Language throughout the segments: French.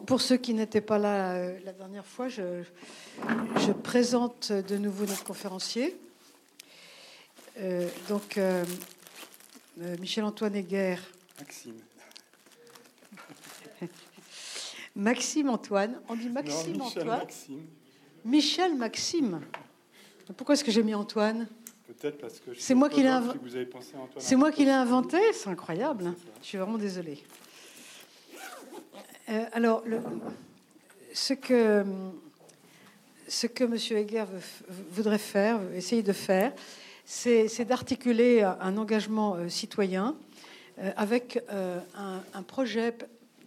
pour ceux qui n'étaient pas là euh, la dernière fois, je, je, présente de nouveau notre conférencier. Euh, donc, euh, Michel-Antoine Heger. Maxime. Maxime Antoine. On dit Maxime non, Michel Antoine. Maxime. Michel Maxime. Pourquoi est-ce que j'ai mis Antoine? Peut-être parce que c'est moi qui l'ai inventé. Antoine. C'est moi qui l'ai inventé. C'est incroyable. Je suis vraiment désolée. Euh, alors, ce que ce que M. Heger voudrait faire, essayer de faire, c'est d'articuler un engagement euh, citoyen euh, avec un, un, projet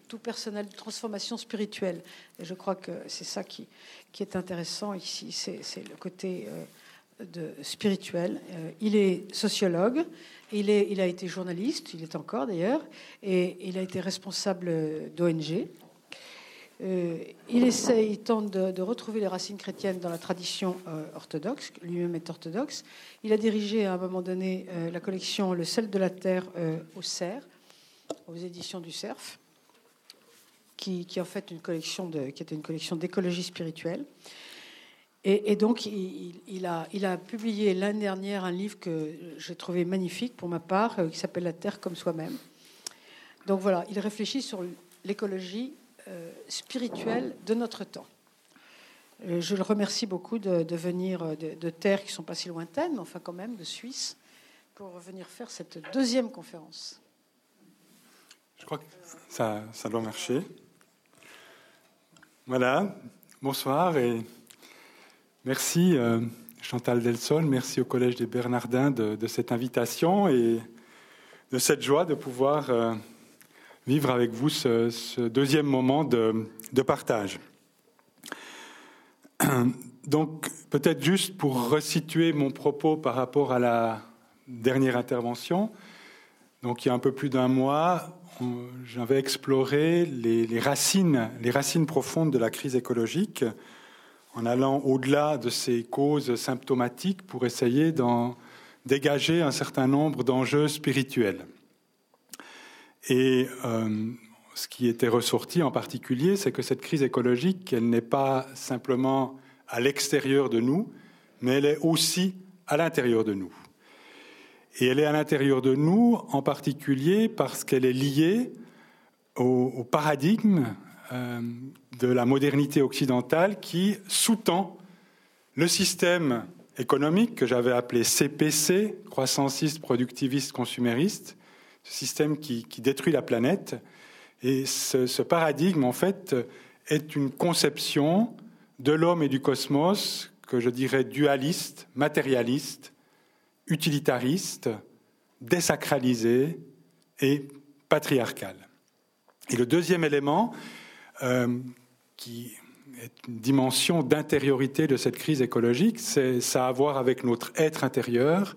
tout personnel de transformation spirituelle. Et je crois que c'est ça qui, qui, est intéressant ici, c'est le côté spirituel. il est sociologue, il, est, a été journaliste, il est encore d'ailleurs, et il a été responsable d'ONG. Euh, il essaye, il tente de, retrouver les racines chrétiennes dans la tradition euh, orthodoxe, lui-même est orthodoxe. Il a dirigé à un moment donné euh, la collection Le sel de la terre au CERF, aux éditions du CERF, qui, qui en fait une collection d'écologie spirituelle. Et, donc, il, a, publié l'année dernière un livre que j'ai trouvé magnifique pour ma part, qui s'appelle La Terre comme soi-même. Donc voilà, il réfléchit sur l'écologie euh, spirituelle de notre temps. Euh, je le remercie beaucoup de, venir euh, de, terres qui sont pas si lointaines, mais enfin quand même de Suisse, pour venir faire cette deuxième conférence. Je crois que ça, ça doit marcher. Voilà, bonsoir et merci Chantal Delsol, merci au Collège des Bernardins de, cette invitation et de cette joie de pouvoir vivre avec vous ce, deuxième moment de, partage. Donc, peut-être juste pour resituer mon propos par rapport à la dernière intervention. Donc, il y a un peu plus d'un mois, j'avais exploré les, racines, les racines profondes de la crise écologique en allant au-delà de ces causes symptomatiques pour essayer d'en dégager un certain nombre d'enjeux spirituels. Et euh, ce qui était ressorti en particulier, c'est que cette crise écologique, elle n'est pas simplement à l'extérieur de nous, mais elle est aussi à l'intérieur de nous. Et elle est à l'intérieur de nous en particulier parce qu'elle est liée au, paradigme euh, de la modernité occidentale qui sous-tend le système économique que j'avais appelé CPC, croissanciste, productiviste, consumériste, système qui, détruit la planète. Et ce, paradigme, en fait, est une conception de l'homme et du cosmos que je dirais dualiste, matérialiste, utilitariste, désacralisé et patriarcal. Et le deuxième élément, euh, qui est une dimension d'intériorité de cette crise écologique, c'est ça a à voir avec notre être intérieur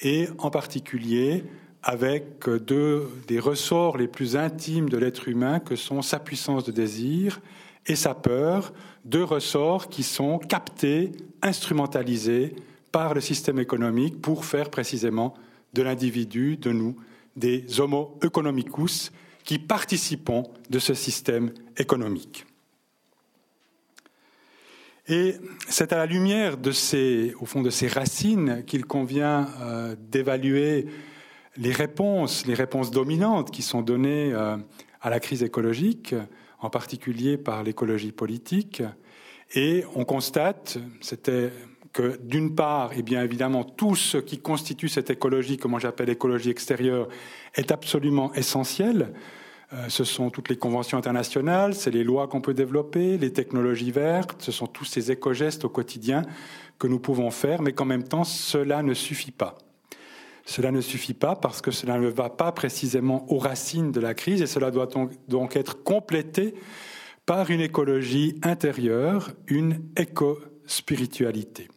et en particulier avec deux des ressorts les plus intimes de l'être humain que sont sa puissance de désir et sa peur, deux ressorts qui sont captés, instrumentalisés par le système économique pour faire précisément de l'individu, de nous, des homo economicus qui participons de ce système économique. Et c'est à la lumière de ces, au fond, de ces racines qu'il convient euh, d'évaluer les réponses, les réponses dominantes qui sont données euh, à la crise écologique, en particulier par l'écologie politique. Et on constate, c'était que d'une part, et eh bien évidemment, tout ce qui constitue cette écologie, moi j'appelle écologie extérieure, est absolument essentiel. Euh, ce sont toutes les conventions internationales, c'est les lois qu'on peut développer, les technologies vertes, ce sont tous ces éco-gestes au quotidien que nous pouvons faire, mais qu'en même temps, cela ne suffit pas. Cela ne suffit pas parce que cela ne va pas précisément aux racines de la crise et cela doit donc être complété par une écologie intérieure, une éco-spiritualité.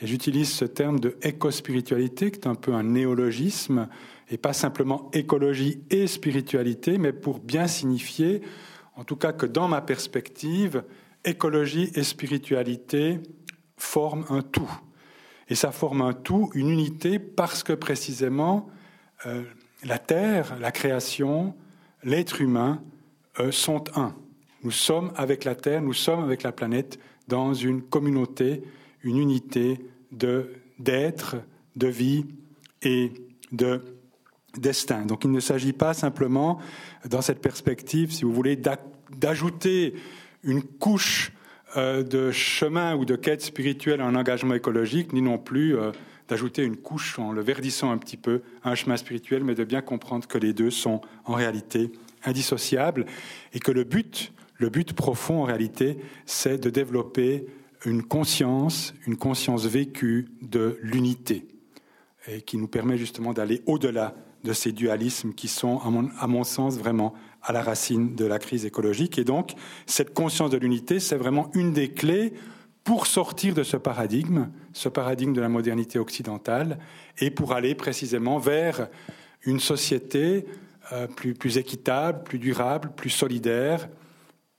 Et j'utilise ce terme de éco-spiritualité qui est un peu un néologisme et pas simplement écologie et spiritualité, mais pour bien signifier, en tout cas que dans ma perspective, écologie et spiritualité forment un tout. Et ça forme un tout, une unité, parce que précisément euh, la Terre, la création, l'être humain euh, sont un. Nous sommes avec la Terre, nous sommes avec la planète dans une communauté, une unité de d'être, de vie et de destin. Donc il ne s'agit pas simplement, dans cette perspective, si vous voulez, d'ajouter une couche euh, de chemin ou de quête spirituelle à un engagement écologique, ni non plus euh, d'ajouter une couche en le verdissant un petit peu à un chemin spirituel, mais de bien comprendre que les deux sont en réalité indissociables et que le but, le but profond en réalité, c'est de développer une conscience, une conscience vécue de l'unité et qui nous permet justement d'aller au-delà de ces dualismes qui sont, à mon, sens, vraiment à la racine de la crise écologique. Et donc, cette conscience de l'unité, c'est vraiment une des clés pour sortir de ce paradigme, ce paradigme de la modernité occidentale, et pour aller précisément vers une société euh, plus équitable, plus durable, plus solidaire,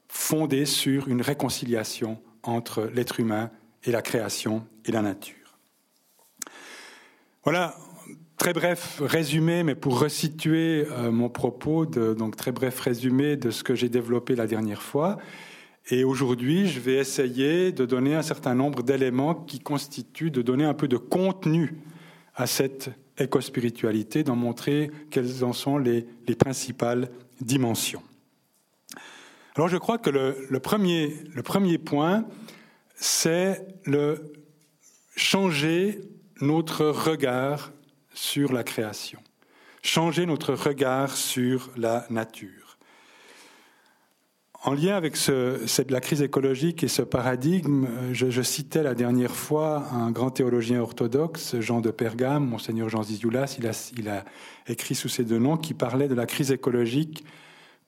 fondée sur une réconciliation entre l'être humain et la création et la nature. Voilà, très bref résumé, mais pour resituer euh, mon propos, donc très bref résumé de ce que j'ai développé la dernière fois. Et aujourd'hui, je vais essayer de donner un certain nombre d'éléments qui constituent, de donner un peu de contenu à cette éco-spiritualité, d'en montrer quelles en sont les, principales dimensions. Alors je crois que le, premier, le premier point, c'est le changer notre regard sur la création, changer notre regard sur la nature. En lien avec cette, la crise écologique et ce paradigme, je, citais la dernière fois un grand théologien orthodoxe, Jean de Pergame, monseigneur Jean Zizioulas, il a, il a écrit sous ces deux noms, qui parlait de la crise écologique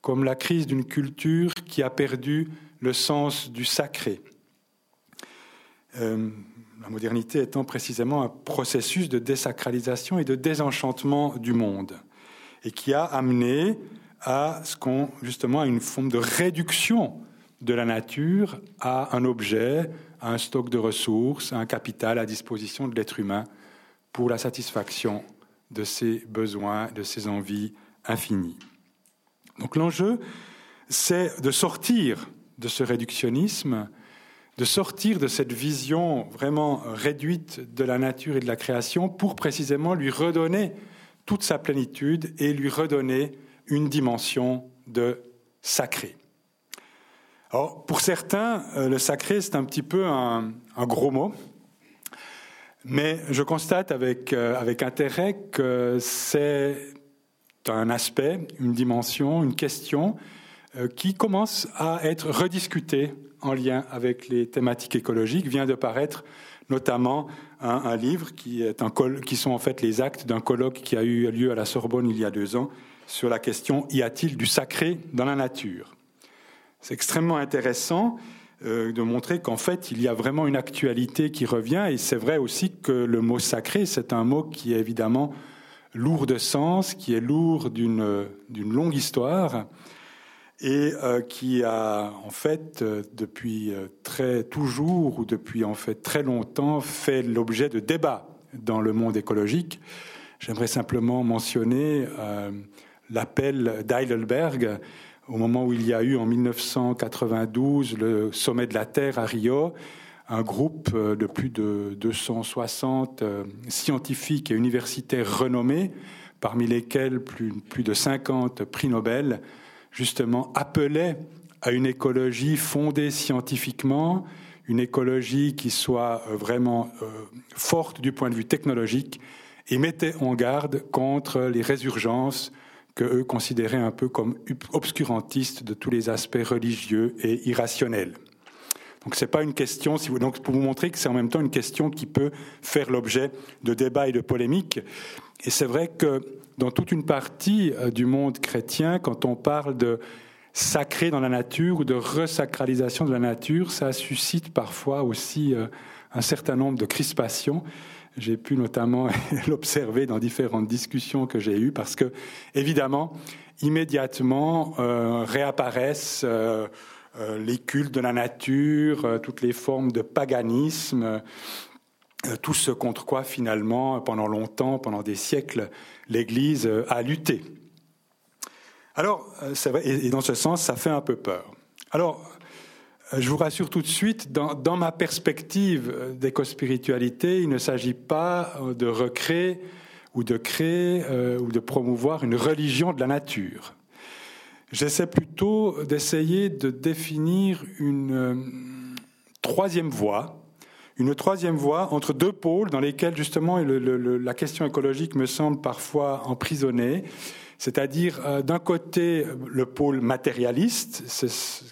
comme la crise d'une culture qui a perdu le sens du sacré. Euh, la modernité étant précisément un processus de désacralisation et de désenchantement du monde, et qui a amené à ce qu'on justement à une forme de réduction de la nature à un objet, à un stock de ressources, à un capital à disposition de l'être humain pour la satisfaction de ses besoins, de ses envies infinies. Donc l'enjeu, c'est de sortir de ce réductionnisme de sortir de cette vision vraiment réduite de la nature et de la création pour précisément lui redonner toute sa plénitude et lui redonner une dimension de sacré. Alors, pour certains, euh, le sacré, c'est un petit peu un, gros mot, mais je constate avec, euh, avec intérêt que c'est un aspect, une dimension, une question euh, qui commence à être rediscutée en lien avec les thématiques écologiques. Vient de paraître notamment un, livre qui, est un qui sont en fait les actes d'un colloque qui a eu lieu à la Sorbonne il y a deux ans sur la question y a-t-il du sacré dans la nature? C'est extrêmement intéressant euh, de montrer qu'en fait il y a vraiment une actualité qui revient. Et c'est vrai aussi que le mot sacré c'est un mot qui est évidemment lourd de sens, qui est lourd d'une longue histoire et euh, qui a en fait euh, depuis euh, très toujours ou depuis en fait très longtemps fait l'objet de débats dans le monde écologique. J'aimerais simplement mentionner l'appel d'Heidelberg au moment où il y a eu en 1992 le sommet de la Terre à Rio, un groupe de plus de 260 scientifiques et universitaires renommés, parmi lesquels plus, de 50 prix Nobel, justement, appelait à une écologie fondée scientifiquement, une écologie qui soit euh, vraiment euh, forte du point de vue technologique, et mettait en garde contre les résurgences que eux considéraient un peu comme obscurantistes de tous les aspects religieux et irrationnels. Donc c'est pas une question, si vous, donc pour vous montrer que c'est en même temps une question qui peut faire l'objet de débats et de polémiques. Et c'est vrai que dans toute une partie euh, du monde chrétien, quand on parle de sacré dans la nature ou de resacralisation de la nature, ça suscite parfois aussi euh, un certain nombre de crispations. J'ai pu notamment l'observer dans différentes discussions que j'ai eues parce que, évidemment, immédiatement euh, réapparaissent les cultes de la nature, toutes les formes de paganisme, tout ce contre quoi finalement, pendant longtemps, pendant des siècles, l'Église a lutté. Alors, euh, et dans ce sens, ça fait un peu peur. Alors, je vous rassure tout de suite, dans, ma perspective d'éco-spiritualité, il ne s'agit pas de recréer ou de créer ou de promouvoir une religion de la nature. J'essaie plutôt d'essayer de définir une troisième voie une troisième voie entre deux pôles dans lesquels justement la question écologique me semble parfois emprisonnée. C'est-à-dire, euh, d'un côté, le pôle matérialiste,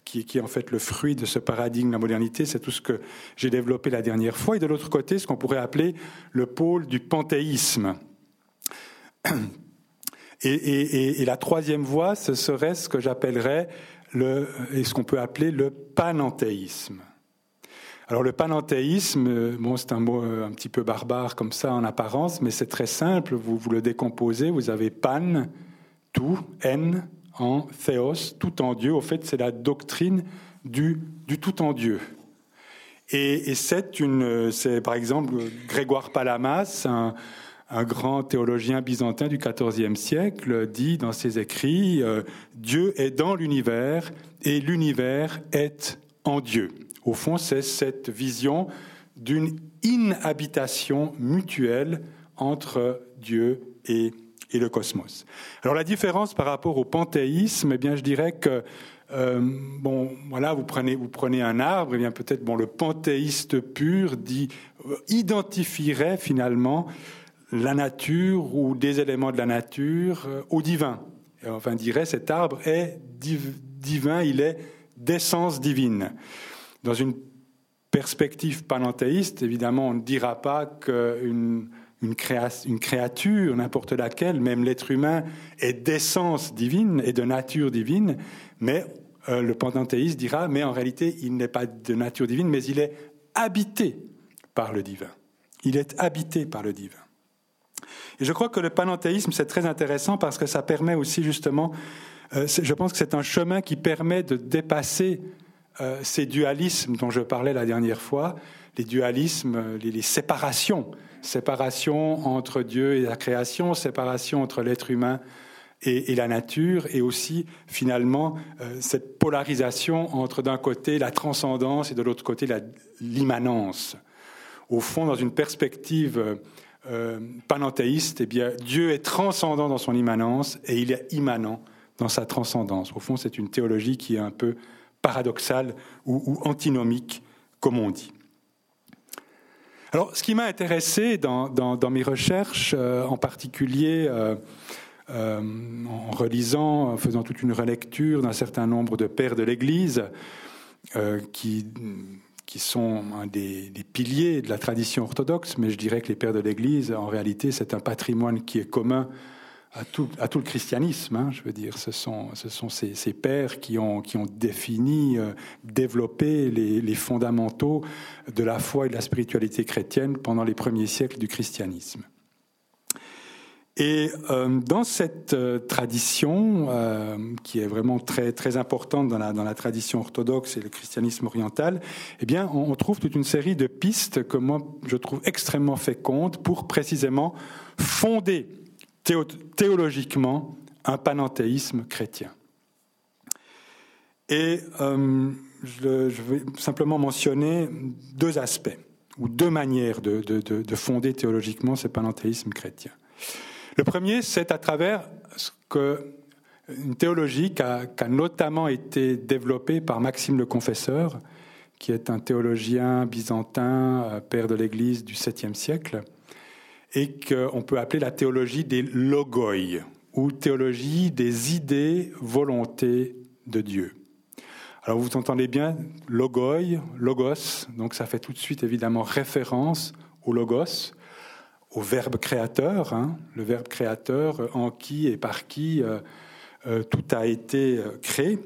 qui, qui, est en fait le fruit de ce paradigme la modernité, c'est tout ce que j'ai développé la dernière fois, et de l'autre côté, ce qu'on pourrait appeler le pôle du panthéisme. Et, et, la troisième voie, ce serait ce que j'appellerais le, et ce qu'on peut appeler le panenthéisme. Alors le panenthéisme, bon, c'est un mot euh, un petit peu barbare comme ça en apparence, mais c'est très simple. Vous, vous le décomposez, vous avez pan, tout, n, en théos, tout en Dieu. Au fait, c'est la doctrine du, tout en Dieu. Et, c'est une, c'est par exemple Grégoire Palamas, un, un, grand théologien byzantin du XIVe siècle, dit dans ses écrits euh, Dieu est dans l'univers et l'univers est en Dieu. Au fond, c'est cette vision d'une inhabitation mutuelle entre Dieu et, le cosmos. Alors la différence par rapport au panthéisme, eh bien, je dirais que euh, bon, voilà, vous prenez, vous prenez un arbre, et eh bien peut-être bon, le panthéiste pur dit, euh, identifierait finalement la nature ou des éléments de la nature euh, au divin. Et enfin, dirait cet arbre est divin, il est d'essence divine. Dans une perspective panenthéiste, évidemment, on ne dira pas qu'une une, créature, n'importe laquelle, même l'être humain, est d'essence divine et de nature divine, mais euh, le panthéiste dira, mais en réalité, il n'est pas de nature divine, mais il est habité par le divin. Il est habité par le divin. Et je crois que le panenthéisme, c'est très intéressant parce que ça permet aussi justement, euh, je pense que c'est un chemin qui permet de dépasser euh, ces dualismes dont je parlais la dernière fois, les dualismes, les, séparations, séparation entre Dieu et la création, séparation entre l'être humain et, la nature, et aussi finalement euh, cette polarisation entre d'un côté la transcendance et de l'autre côté l'immanence. Au fond, dans une perspective euh, eh bien, Dieu est transcendant dans son immanence et il est immanent dans sa transcendance. Au fond, c'est une théologie qui est un peu paradoxal ou, antinomique, comme on dit. Alors, ce qui m'a intéressé dans, mes recherches, euh, en particulier euh, euh, en relisant, en faisant toute une relecture d'un certain nombre de pères de l'Église, qui, qui sont un des, piliers de la tradition orthodoxe, mais je dirais que les pères de l'Église, en réalité, c'est un patrimoine qui est commun à tout, le christianisme. Hein, je veux dire, ce sont, ce sont ces, pères qui ont, qui ont défini, euh, développé les, fondamentaux de la foi et de la spiritualité chrétienne pendant les premiers siècles du christianisme. Et euh, dans cette euh, tradition, qui est vraiment très, très importante dans la, dans la tradition orthodoxe et le christianisme oriental, eh bien, on, trouve toute une série de pistes que moi, je trouve extrêmement fécondes pour précisément fonder théologiquement un panenthéisme chrétien. Et euh, je, vais simplement mentionner deux aspects ou deux manières de, fonder théologiquement ce panenthéisme chrétien. Le premier, c'est à travers une théologie qui a, qui a, notamment été développée par Maxime le Confesseur, qui est un théologien byzantin, euh, père de l'Église du 7e siècle, et qu'on peut appeler la théologie des logoi, ou théologie des idées, volontés de Dieu. Alors vous entendez bien logoi, logos, donc ça fait tout de suite évidemment référence au logos, au verbe créateur, hein, le verbe créateur en qui et par qui euh, euh, tout a été euh, créé.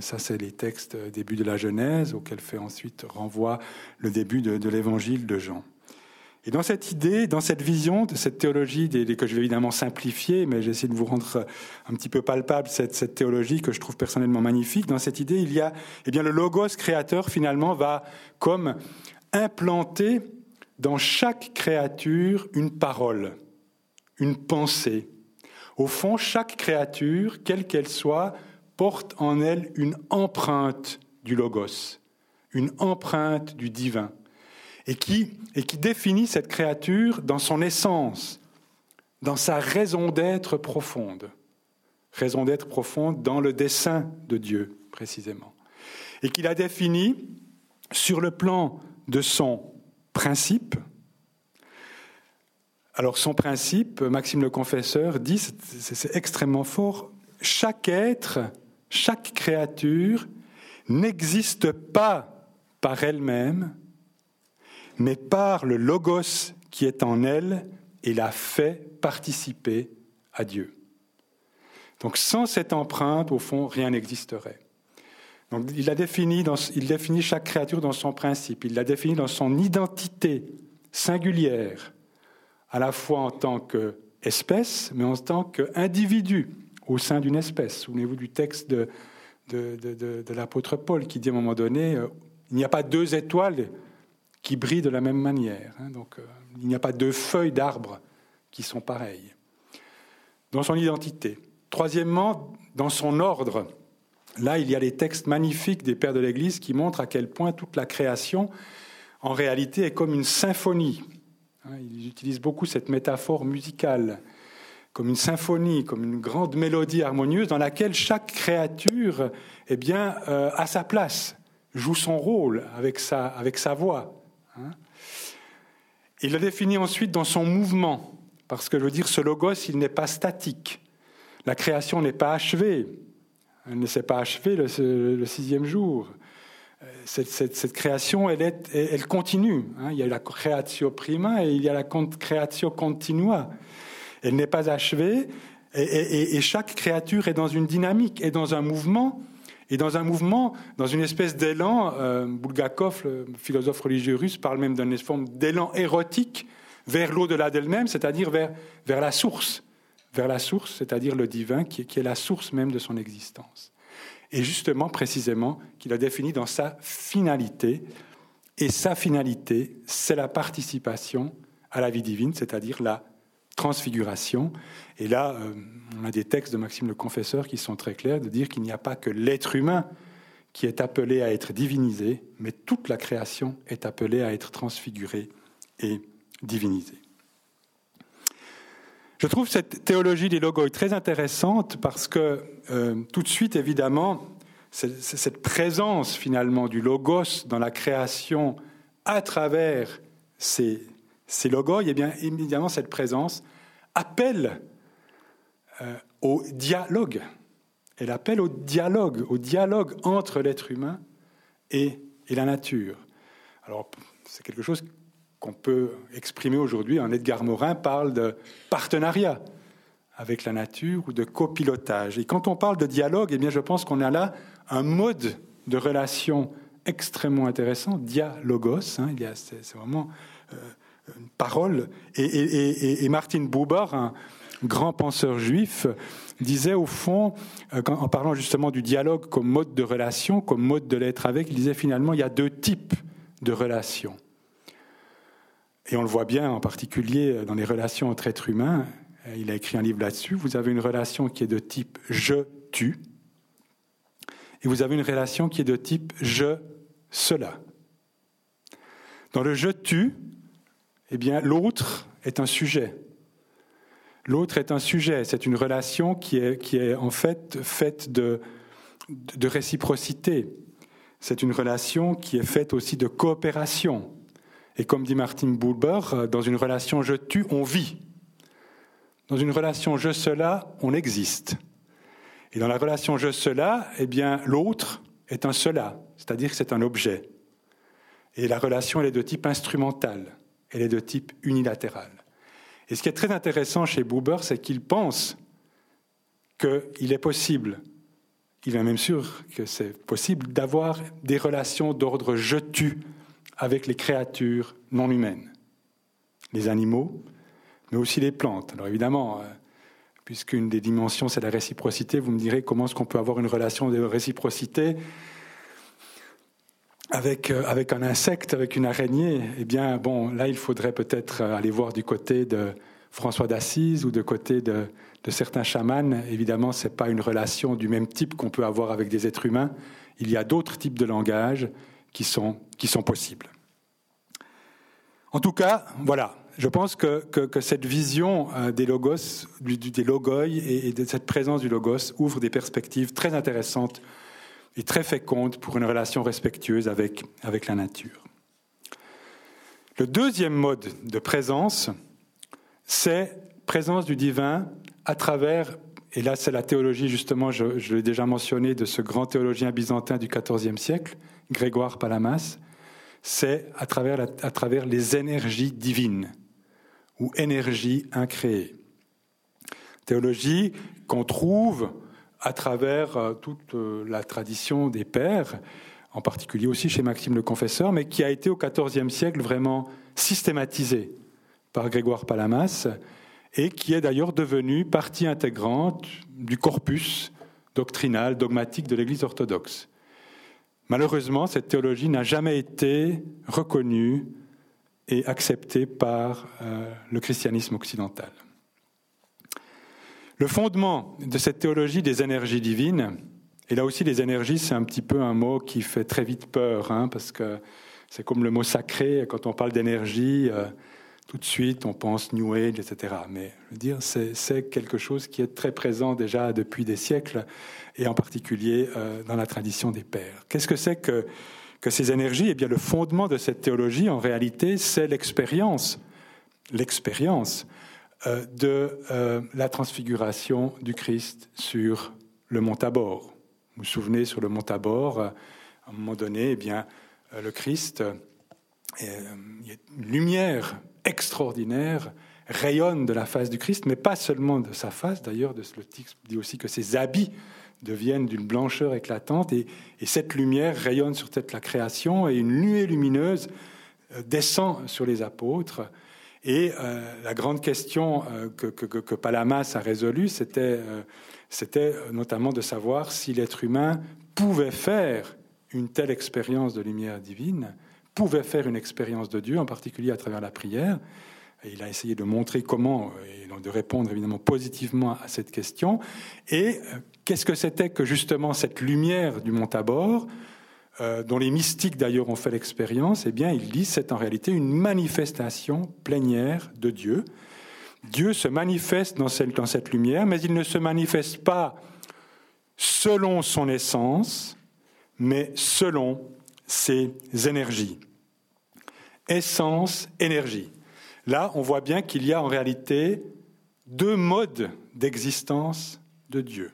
ça, c'est les textes début de la Genèse, auxquels fait ensuite renvoi le début de l'évangile de Jean. Et dans cette idée, dans cette vision de cette théologie, que je vais évidemment simplifier, mais j'essaie de vous rendre un petit peu palpable cette, cette, théologie que je trouve personnellement magnifique, dans cette idée, il y a, eh bien, le logos créateur finalement va comme implanter dans chaque créature une parole, une pensée. Au fond, chaque créature, quelle qu'elle soit, porte en elle une empreinte du logos, une empreinte du divin, et qui, et qui définit cette créature dans son essence, dans sa raison d'être profonde, raison d'être profonde dans le dessein de Dieu précisément, et qui la définit sur le plan de son principe. Alors son principe, Maxime le Confesseur dit, c'est extrêmement fort, chaque être, chaque créature n'existe pas par elle-même, mais par le logos qui est en elle et la fait participer à Dieu. Donc sans cette empreinte, au fond, rien n'existerait. Il, définit chaque créature dans son principe, il l'a défini dans son identité singulière, à la fois en tant qu'espèce, mais en tant qu'individu au sein d'une espèce. Souvenez-vous du texte de, l'apôtre Paul qui dit à un moment donné, euh, il n'y a pas deux étoiles qui brillent de la même manière. Hein. euh, il n'y a pas deux feuilles d'arbres qui sont pareilles. Dans son identité. Troisièmement, dans son ordre. Là, il y a les textes magnifiques des pères de l'Église qui montrent à quel point toute la création, en réalité, est comme une symphonie. Hein, ils utilisent beaucoup cette métaphore musicale, comme une symphonie, comme une grande mélodie harmonieuse dans laquelle chaque créature eh bien, euh, a sa place, joue son rôle avec sa, voix. Hein. Il le définit ensuite dans son mouvement, parce que je veux dire, ce logos, il n'est pas statique. La création n'est pas achevée. Elle ne s'est pas achevée le, sixième jour. Euh, cette, création, elle, continue. Hein. Il y a la création prima et il y a la création continua. Elle n'est pas achevée et, chaque créature est dans une dynamique, est dans un mouvement, et dans un mouvement, dans une espèce d'élan. Euh, Bulgakov, le philosophe religieux russe, parle même d'une forme d'élan érotique vers l'au-delà d'elle-même, c'est-à-dire vers la source vers la source, c'est-à-dire le divin, qui, est la source même de son existence. Et justement, précisément, qu'il a défini dans sa finalité. Et sa finalité, c'est la participation à la vie divine, c'est-à-dire la transfiguration. Et là, euh, on a des textes de Maxime le Confesseur qui sont très clairs, de dire qu'il n'y a pas que l'être humain qui est appelé à être divinisé, mais toute la création est appelée à être transfigurée et divinisée. Je trouve cette théologie des logos très intéressante parce que euh, tout de suite, évidemment, cette présence finalement du logos dans la création à travers ces, ces logos, et eh bien évidemment cette présence appelle euh, au dialogue. Elle appelle au dialogue, au dialogue entre l'être humain et, et la nature. Alors c'est quelque chose qu'on peut exprimer aujourd'hui. Edgar Morin parle de partenariat avec la nature ou de copilotage. Et quand on parle de dialogue, eh bien, je pense qu'on a là un mode de relation extrêmement intéressant, dialogos. Hein, c'est, vraiment euh, une parole. Et, Martin Buber, un grand penseur juif, disait au fond, euh, en parlant justement du dialogue comme mode de relation, comme mode de l'être avec, il disait finalement il y a deux types de relations. Et on le voit bien en particulier dans les relations entre êtres humains. Il a écrit un livre là-dessus. Vous avez une relation qui est de type je-tu. Et vous avez une relation qui est de type je-cela. Dans le je-tu, eh bien, l'autre est un sujet. L'autre est un sujet. C'est une relation qui est, qui est en fait faite de, de réciprocité. C'est une relation qui est faite aussi de coopération. Et comme dit Martin Buber, euh, dans une relation je tue, on vit. Dans une relation je cela, on existe. Et dans la relation je cela, eh bien l'autre est un cela, c'est-à-dire c'est un objet. Et la relation elle est de type instrumental, elle est de type unilatéral. Et ce qui est très intéressant chez Buber, c'est qu'il pense qu'il est possible, il est même sûr que c'est possible d'avoir des relations d'ordre je tue avec les créatures non humaines, les animaux, mais aussi les plantes. Alors évidemment, euh, puisqu'une des dimensions, c'est la réciprocité, vous me direz comment est-ce qu'on peut avoir une relation de réciprocité avec, euh, avec un insecte, avec une araignée Eh bien, bon, là, il faudrait peut-être aller voir du côté de François d'Assise ou du côté de, de certains chamans, évidemment, ce n'est pas une relation du même type qu'on peut avoir avec des êtres humains. Il y a d'autres types de langages qui sont, qui sont possibles. En tout cas, voilà, je pense que, que, cette vision euh, des logos, des logoi et, de cette présence du logos ouvre des perspectives très intéressantes et très fécondes pour une relation respectueuse avec, avec la nature. Le deuxième mode de présence, c'est présence du divin à travers, et là c'est la théologie justement, je, l'ai déjà mentionné, de ce grand théologien byzantin du XIVe siècle, Grégoire Palamas, c'est à travers, les énergies divines ou énergies incréées. Théologie qu'on trouve à travers euh, toute euh, la tradition des pères, en particulier aussi chez Maxime le Confesseur, mais qui a été au XIVe siècle vraiment systématisée par Grégoire Palamas et qui est d'ailleurs devenue partie intégrante du corpus doctrinal, dogmatique de l'Église orthodoxe. Malheureusement, cette théologie n'a jamais été reconnue et acceptée par euh, le christianisme occidental. Le fondement de cette théologie des énergies divines, et là aussi les énergies, c'est un petit peu un mot qui fait très vite peur, hein, parce que c'est comme le mot sacré, quand on parle d'énergie, euh, tout de suite, on pense New Age, etc. Mais dire, c'est quelque chose qui est très présent déjà depuis des siècles, et en particulier euh, dans la tradition des pères. Qu'est-ce que c'est que, que ces énergies? Eh bien, le fondement de cette théologie, en réalité, c'est l'expérience, l'expérience euh, de euh, la transfiguration du Christ sur le mont Tabor. Vous vous souvenez, sur le mont Tabor, à un moment donné, eh bien, le Christ, il y a une lumière extraordinaire rayonne de la face du Christ, mais pas seulement de sa face. D'ailleurs, le texte dit aussi que ses habits deviennent d'une blancheur éclatante et, cette lumière rayonne sur toute la création et une nuée lumineuse euh, descend sur les apôtres. Et euh, la grande question euh, que, Palamas a résolue, c'était notamment de savoir si l'être humain pouvait faire une telle expérience de lumière divine pouvait faire une expérience de Dieu, en particulier à travers la prière. Et il a essayé de montrer comment, et de répondre évidemment positivement à cette question. Et euh, qu'est-ce que c'était que justement cette lumière du mont Tabor, euh, dont les mystiques d'ailleurs ont fait l'expérience? Eh bien, il dit c'est en réalité une manifestation plénière de Dieu. Dieu se manifeste dans cette lumière, mais il ne se manifeste pas selon son essence, mais selon ses énergies. Essence, énergie. Là, on voit bien qu'il y a en réalité deux modes d'existence de Dieu.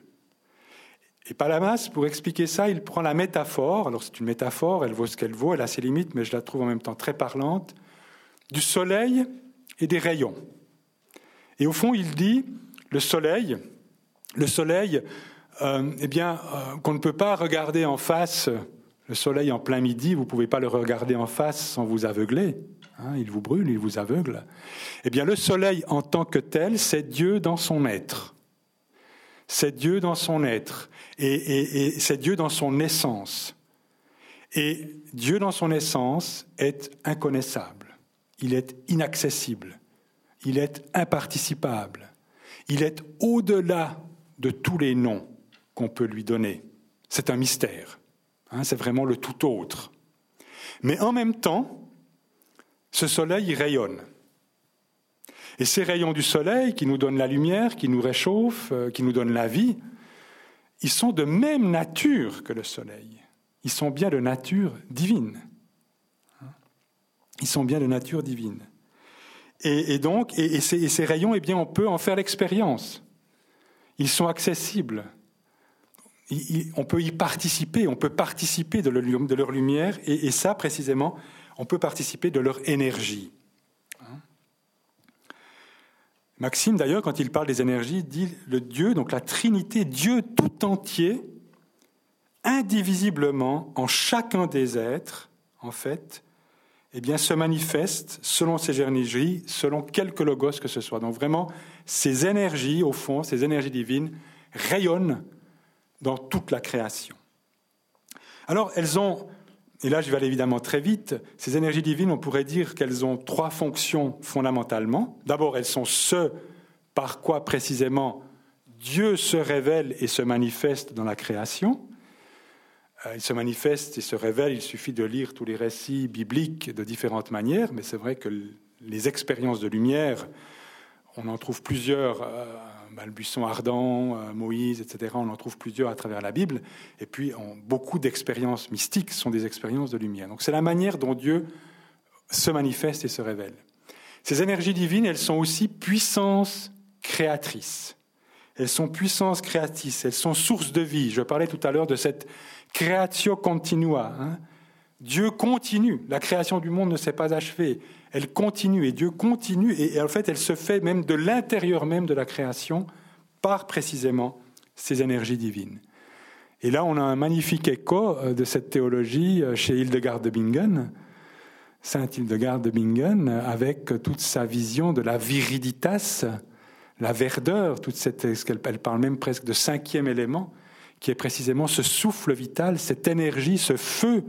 Et Palamas, pour expliquer ça, il prend la métaphore, alors c'est une métaphore, elle vaut ce qu'elle vaut, elle a ses limites, mais je la trouve en même temps très parlante, du soleil et des rayons. Et au fond, il dit, le soleil, le soleil, euh, eh bien, euh, qu'on ne peut pas regarder en face le soleil en plein midi, vous ne pouvez pas le regarder en face sans vous aveugler. Hein, il vous brûle, il vous aveugle. Eh bien, le soleil en tant que tel, c'est Dieu dans son être. C'est Dieu dans son être. Et, et c'est Dieu dans son essence. Et Dieu dans son essence est inconnaissable. Il est inaccessible. Il est imparticipable. Il est au-delà de tous les noms qu'on peut lui donner. C'est un mystère. Hein, c'est vraiment le tout autre. Mais en même temps, ce soleil il rayonne. Et ces rayons du soleil qui nous donnent la lumière, qui nous réchauffent, euh, qui nous donnent la vie, ils sont de même nature que le soleil. Ils sont bien de nature divine. Ils sont bien de nature divine. Et, donc, ces, et, ces, rayons, eh bien, on peut en faire l'expérience. Ils sont accessibles on peut y participer, on peut participer de leur, lumière, et, ça précisément, on peut participer de leur énergie. Hein? Maxime, d'ailleurs, quand il parle des énergies, dit le Dieu, donc la Trinité, Dieu tout entier, indivisiblement en chacun des êtres, en fait, eh bien, se manifeste selon ces énergies, selon quelque logos que ce soit. Donc vraiment, ces énergies, au fond, ces énergies divines, rayonnent dans toute la création. Alors, elles ont, et là je vais aller évidemment très vite, ces énergies divines, on pourrait dire qu'elles ont trois fonctions fondamentalement. D'abord, elles sont ce par quoi précisément Dieu se révèle et se manifeste dans la création. Euh, il se manifeste et se révèle, il suffit de lire tous les récits bibliques de différentes manières, mais c'est vrai que les expériences de lumière, on en trouve plusieurs, euh, bah, le buisson ardent, euh, Moïse, etc., on en trouve plusieurs à travers la Bible, et puis beaucoup d'expériences mystiques sont des expériences de lumière. Donc c'est la manière dont Dieu se manifeste et se révèle. Ces énergies divines, elles sont aussi puissance créatrice. Elles sont puissance créatrice, elles sont source de vie. Je parlais tout à l'heure de cette creatio continua. Hein. Dieu continue. La création du monde ne s'est pas achevée. Elle continue et Dieu continue et, en fait elle se fait même de l'intérieur même de la création par précisément ces énergies divines. Et là, on a un magnifique écho euh, de cette théologie euh, chez Hildegard de Bingen, Sainte Hildegard de Bingen, avec toute sa vision de la viriditas, la verdeur, toute cette, elle parle même presque de cinquième élément, qui est précisément ce souffle vital, cette énergie, ce feu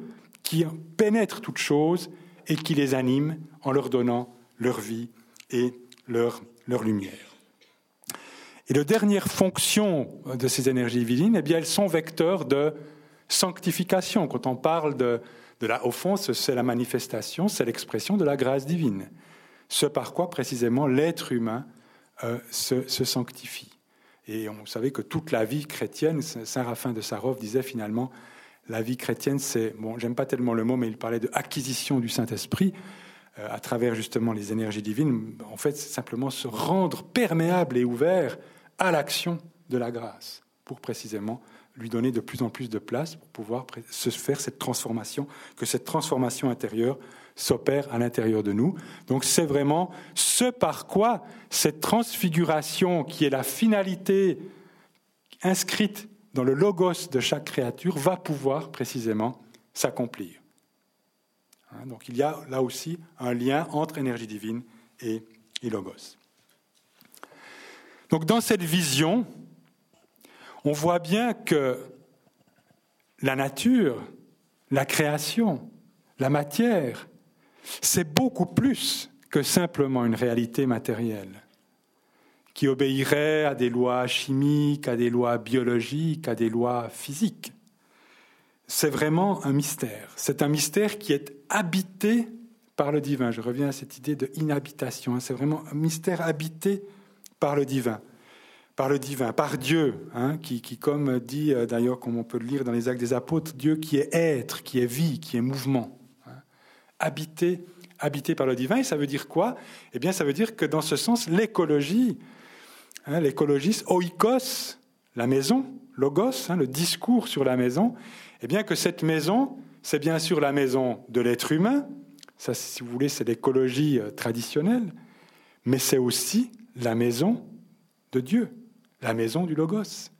qui pénètre toutes choses et qui les anime en leur donnant leur vie et leur, leur lumière. Et la dernière fonction de ces énergies divines, eh bien, elles sont vecteurs de sanctification. Quand on parle de, de la, fond, c'est la manifestation, c'est l'expression de la grâce divine. Ce par quoi précisément l'être humain euh, se, se, sanctifie. Et on savait que toute la vie chrétienne, Saint Raphaël de Sarov disait finalement, la vie chrétienne, c'est, bon, j'aime pas tellement le mot, mais il parlait de acquisition du Saint-Esprit euh, à travers justement les énergies divines. En fait, c'est simplement se rendre perméable et ouvert à l'action de la grâce, pour précisément lui donner de plus en plus de place pour pouvoir se faire cette transformation, que cette transformation intérieure s'opère à l'intérieur de nous. Donc c'est vraiment ce par quoi cette transfiguration qui est la finalité inscrite dans le logos de chaque créature va pouvoir précisément s'accomplir. Hein, donc il y a là aussi un lien entre énergie divine et, et logos. Donc dans cette vision, on voit bien que la nature, la création, la matière, c'est beaucoup plus que simplement une réalité matérielle qui obéirait à des lois chimiques, à des lois biologiques, à des lois physiques. C'est vraiment un mystère. C'est un mystère qui est habité par le divin. Je reviens à cette idée de inhabitation. C'est vraiment un mystère habité par le divin par le divin, par Dieu, hein, qui, comme dit euh, d'ailleurs, comme on peut le lire dans les actes des apôtres, Dieu qui est être, qui est vie, qui est mouvement, hein, habité, habité par le divin. Et ça veut dire quoi? Eh bien, ça veut dire que dans ce sens, l'écologie, hein, l'écologiste, oikos, la maison, logos, hein, le discours sur la maison, eh bien que cette maison, c'est bien sûr la maison de l'être humain, ça, si vous voulez, c'est l'écologie euh, traditionnelle, mais c'est aussi la maison de Dieu la maison du Logos,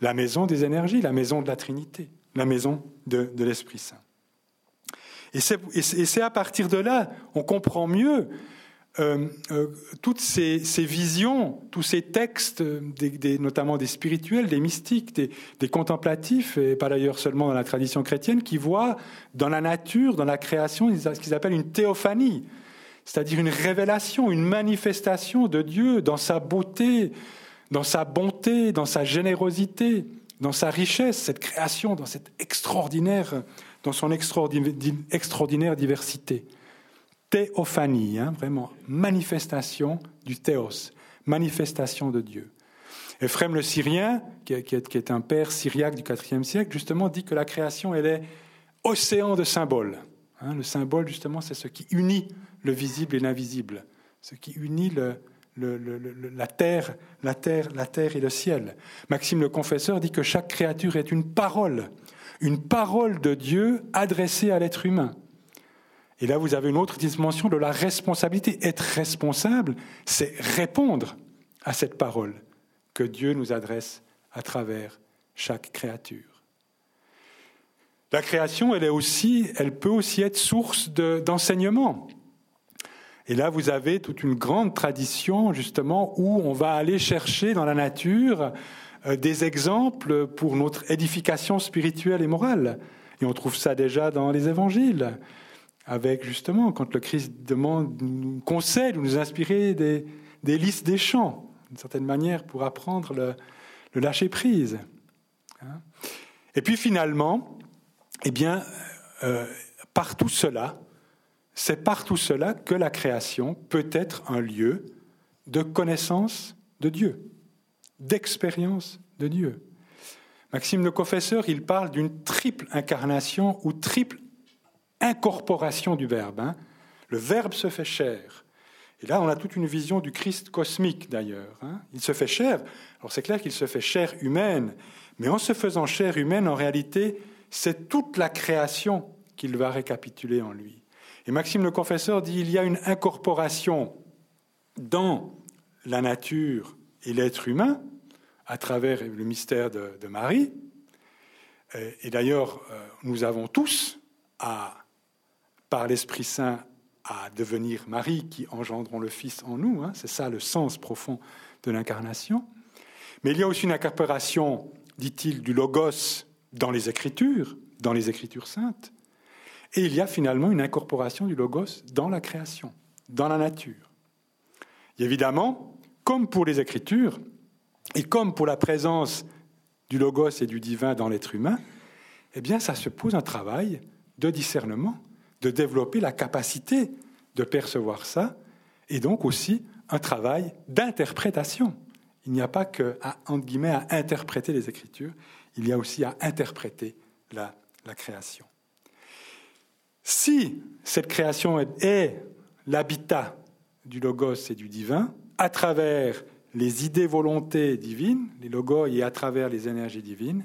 la maison des énergies, la maison de la Trinité, la maison de, l'Esprit Saint. Et c'est à partir de là, on comprend mieux euh, euh, toutes ces, visions, tous ces textes, notamment des spirituels, des mystiques, des, contemplatifs, et pas d'ailleurs seulement dans la tradition chrétienne, qui voient dans la nature, dans la création, ce qu'ils appellent une théophanie, c'est-à-dire une révélation, une manifestation de Dieu dans sa beauté, dans sa bonté, dans sa générosité, dans sa richesse, cette création, dans cette extraordinaire, dans son extraordinaire diversité. Théophanie, hein, vraiment, manifestation du théos, manifestation de Dieu. Ephrem le Syrien, qui est, un père syriaque du IVe siècle, justement dit que la création, elle est océan de symboles. Hein, le symbole, justement, c'est ce qui unit le visible et l'invisible, ce qui unit la terre, la terre, la terre et le ciel. Maxime le confesseur dit que chaque créature est une parole, une parole de Dieu adressée à l'être humain. Et là, vous avez une autre dimension de la responsabilité. Être responsable, c'est répondre à cette parole que Dieu nous adresse à travers chaque créature. La création, elle, est aussi, elle peut aussi être source d'enseignement. Et là, vous avez toute une grande tradition, justement, où on va aller chercher dans la nature euh, des exemples pour notre édification spirituelle et morale. Et on trouve ça déjà dans les évangiles, avec justement, quand le Christ demande, nous conseille, nous inspirer des, des listes des chants, d'une certaine manière, pour apprendre le, le lâcher prise. Hein. Et puis finalement, eh bien, euh, par tout cela, c'est par tout cela que la création peut être un lieu de connaissance de Dieu, d'expérience de Dieu. Maxime le Confesseur, il parle d'une triple incarnation ou triple incorporation du Verbe. Hein. Le Verbe se fait chair. Et là, on a toute une vision du Christ cosmique, d'ailleurs. Hein. Il se fait chair. Alors c'est clair qu'il se fait chair humaine, mais en se faisant chair humaine, en réalité, c'est toute la création qu'il va récapituler en lui. Et Maxime le Confesseur dit il y a une incorporation dans la nature et l'être humain à travers le mystère de, Marie. Et d'ailleurs, euh, nous avons tous à, par l'Esprit Saint, à devenir Marie qui engendront le Fils en nous. Hein. C'est ça le sens profond de l'incarnation. Mais il y a aussi une incorporation, dit-il, du Logos dans les Écritures, dans les Écritures saintes. Et il y a finalement une incorporation du Logos dans la création, dans la nature. Et évidemment, comme pour les Écritures, et comme pour la présence du Logos et du divin dans l'être humain, eh bien, ça se pose un travail de discernement, de développer la capacité de percevoir ça, et donc aussi un travail d'interprétation. Il n'y a pas que, à, entre interpréter les Écritures, il y a aussi à interpréter la, la création. Si cette création est l'habitat du logos et du divin, à travers les idées volontés divines, les logos et à travers les énergies divines,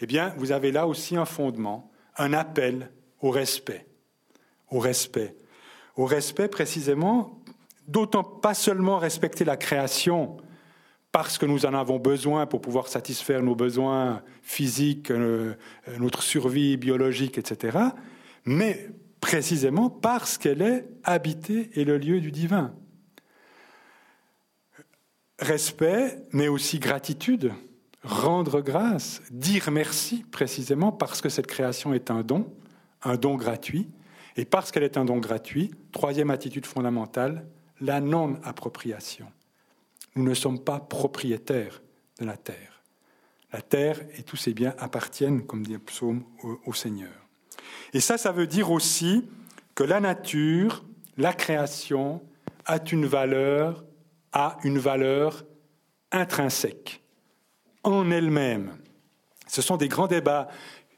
eh bien, vous avez là aussi un fondement, un appel au respect. Au respect. Au respect précisément, d'autant pas seulement respecter la création parce que nous en avons besoin pour pouvoir satisfaire nos besoins physiques, euh, notre survie biologique, etc., mais précisément parce qu'elle est habitée et le lieu du divin respect, mais aussi gratitude, rendre grâce, dire merci précisément parce que cette création est un don, un don gratuit, et parce qu'elle est un don gratuit, troisième attitude fondamentale, la non-appropriation. Nous ne sommes pas propriétaires de la terre. La terre et tous ses biens appartiennent, comme dit le psaume, au, au Seigneur. Et ça, ça veut dire aussi que la nature, la création, a une valeur a une valeur intrinsèque en elle-même. Ce sont des grands débats.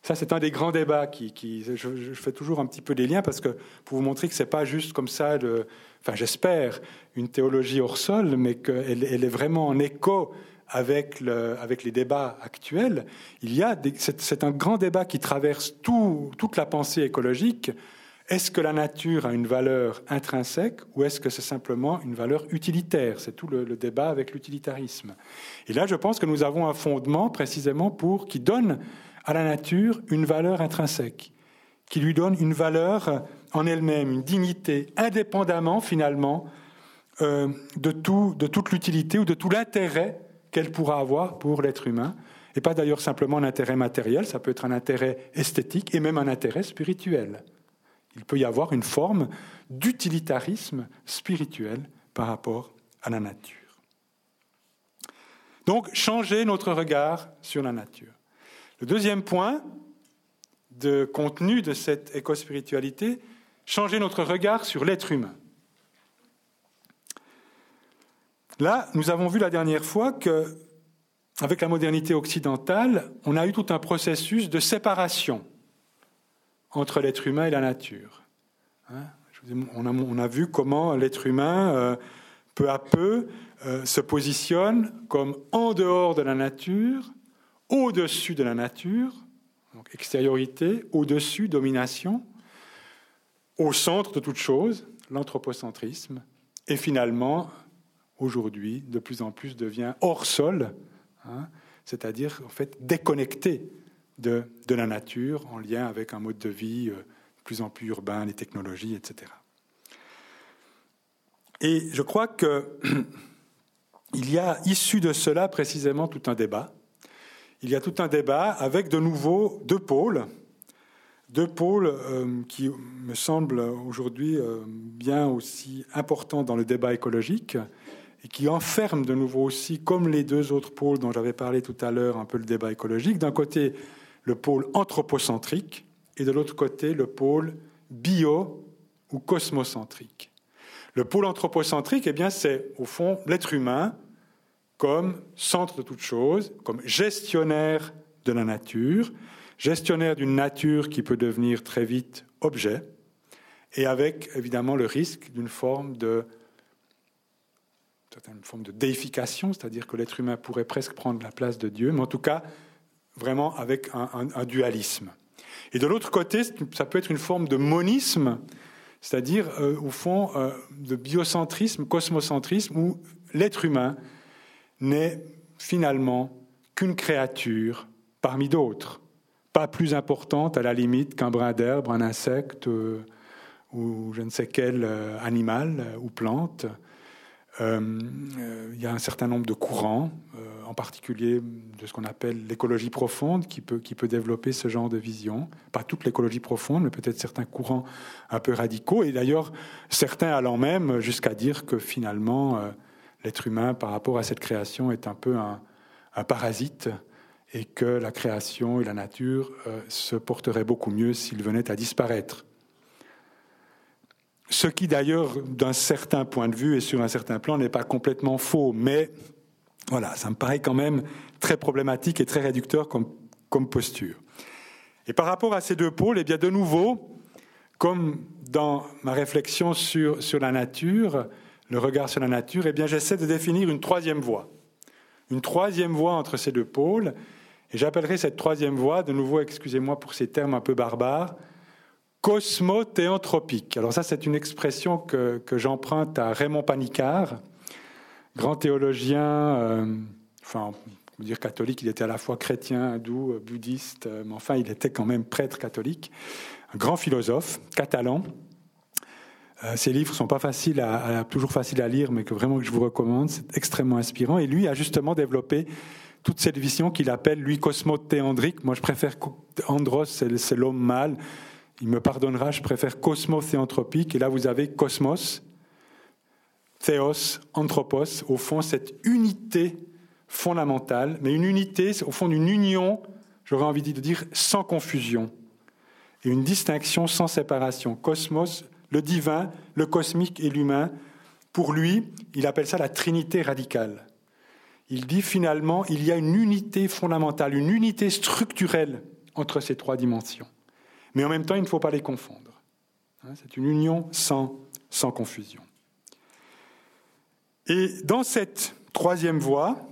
Ça, c'est un des grands débats qui, je, fais toujours un petit peu des liens parce que pour vous montrer que c'est pas juste comme ça, enfin, j'espère, une théologie hors sol, mais qu'elle elle est vraiment en écho avec, le, les débats actuels. Il y a, c'est un grand débat qui traverse tout, toute la pensée écologique est-ce que la nature a une valeur intrinsèque ou est-ce que c'est simplement une valeur utilitaire? C'est tout le, débat avec l'utilitarisme. Et là, je pense que nous avons un fondement précisément pour qui donne à la nature une valeur intrinsèque, qui lui donne une valeur en elle-même, une dignité, indépendamment finalement euh, de, de toute l'utilité ou de tout l'intérêt qu'elle pourra avoir pour l'être humain. Et pas d'ailleurs simplement un intérêt matériel, ça peut être un intérêt esthétique et même un intérêt spirituel. Il peut y avoir une forme d'utilitarisme spirituel par rapport à la nature. Donc, changer notre regard sur la nature. Le deuxième point de contenu de cette éco-spiritualité, changer notre regard sur l'être humain. Là, nous avons vu la dernière fois que, avec la modernité occidentale, on a eu tout un processus de séparation entre l'être humain et la nature. Hein, on, a, vu comment l'être humain, euh, peu à peu, euh, se positionne comme en dehors de la nature, au-dessus de la nature, donc extériorité, au-dessus, domination, au centre de toute chose, l'anthropocentrisme, et finalement, aujourd'hui, de plus en plus devient hors sol, hein, c'est-à-dire en fait déconnecté de, la nature en lien avec un mode de vie euh, de plus en plus urbain, les technologies, etc. Et je crois qu'il y a issu de cela précisément tout un débat. Il y a tout un débat avec de nouveau deux pôles, deux pôles euh, qui me semblent aujourd'hui euh, bien aussi importants dans le débat écologique et qui enferme de nouveau aussi, comme les deux autres pôles dont j'avais parlé tout à l'heure, un peu le débat écologique, d'un côté le pôle anthropocentrique et de l'autre côté le pôle bio ou cosmocentrique. Le pôle anthropocentrique, eh bien, c'est au fond l'être humain comme centre de toute chose, comme gestionnaire de la nature, gestionnaire d'une nature qui peut devenir très vite objet, et avec évidemment le risque d'une forme de une forme de déification, c'est-à-dire que l'être humain pourrait presque prendre la place de Dieu, mais en tout cas vraiment avec un, dualisme. Et de l'autre côté, ça peut être une forme de monisme, c'est-à-dire euh, au fond euh, de biocentrisme, cosmocentrisme, où l'être humain n'est finalement qu'une créature parmi d'autres, pas plus importante à la limite qu'un brin d'herbe, un insecte euh, ou je ne sais quel animal ou plante. Euh, euh, il y a un certain nombre de courants, euh, en particulier de ce qu'on appelle l'écologie profonde, qui peut, qui peut développer ce genre de vision. Pas toute l'écologie profonde, mais peut-être certains courants un peu radicaux. Et d'ailleurs, certains allant même jusqu'à dire que finalement, l'être humain, par rapport à cette création, est un peu un, parasite et que la création et la nature se porteraient beaucoup mieux s'ils venaient à disparaître. Ce qui d'ailleurs, d'un certain point de vue et sur un certain plan, n'est pas complètement faux, mais voilà, ça me paraît quand même très problématique et très réducteur comme, comme posture. Et par rapport à ces deux pôles, eh bien de nouveau, comme dans ma réflexion sur, sur la nature, le regard sur la nature, eh bien j'essaie de définir une troisième voie. Une troisième voie entre ces deux pôles, et j'appellerai cette troisième voie, de nouveau, excusez-moi pour ces termes un peu barbares, cosmothéanthropique. Alors ça, c'est une expression que, j'emprunte à Raymond Panicard, grand théologien, euh, enfin, on peut dire catholique, il était à la fois chrétien, hindou, euh, bouddhiste, euh, mais enfin, il était quand même prêtre catholique, un grand philosophe catalan. Ses livres sont pas faciles à, toujours faciles à lire, mais que vraiment que je vous recommande. C'est extrêmement inspirant. Et lui a justement développé toute cette vision qu'il appelle lui cosmothéandrique. Moi, je préfère Andros, c'est l'homme mâle. Il me pardonnera, je préfère cosmos théanthropique. Et là, vous avez cosmos, théos, anthropos, au fond, cette unité fondamentale, mais une unité, au fond, d'une union, j'aurais envie de dire, sans confusion, et une distinction sans séparation. Cosmos, le divin, le cosmique et l'humain, pour lui, il appelle ça la trinité radicale. Il dit finalement, il y a une unité fondamentale, une unité structurelle entre ces trois dimensions. Mais en même temps, il ne faut pas les confondre. Hein, c'est une union sans, confusion. Et dans cette troisième voie,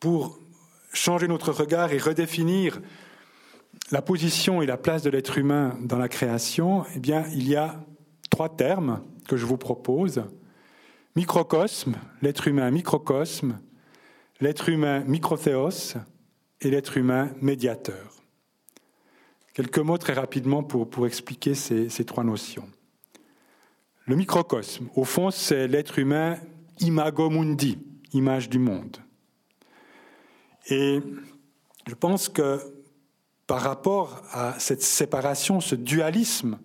pour changer notre regard et redéfinir la position et la place de l'être humain dans la création, eh il y a trois termes que je vous propose. Microcosme, l'être humain microcosme, l'être humain microthéos et l'être humain médiateur. Quelques mots très rapidement pour, pour expliquer ces, ces trois notions. Le microcosme, au fond, c'est l'être humain imago mundi, image du monde. Et je pense que par rapport à cette séparation, ce dualisme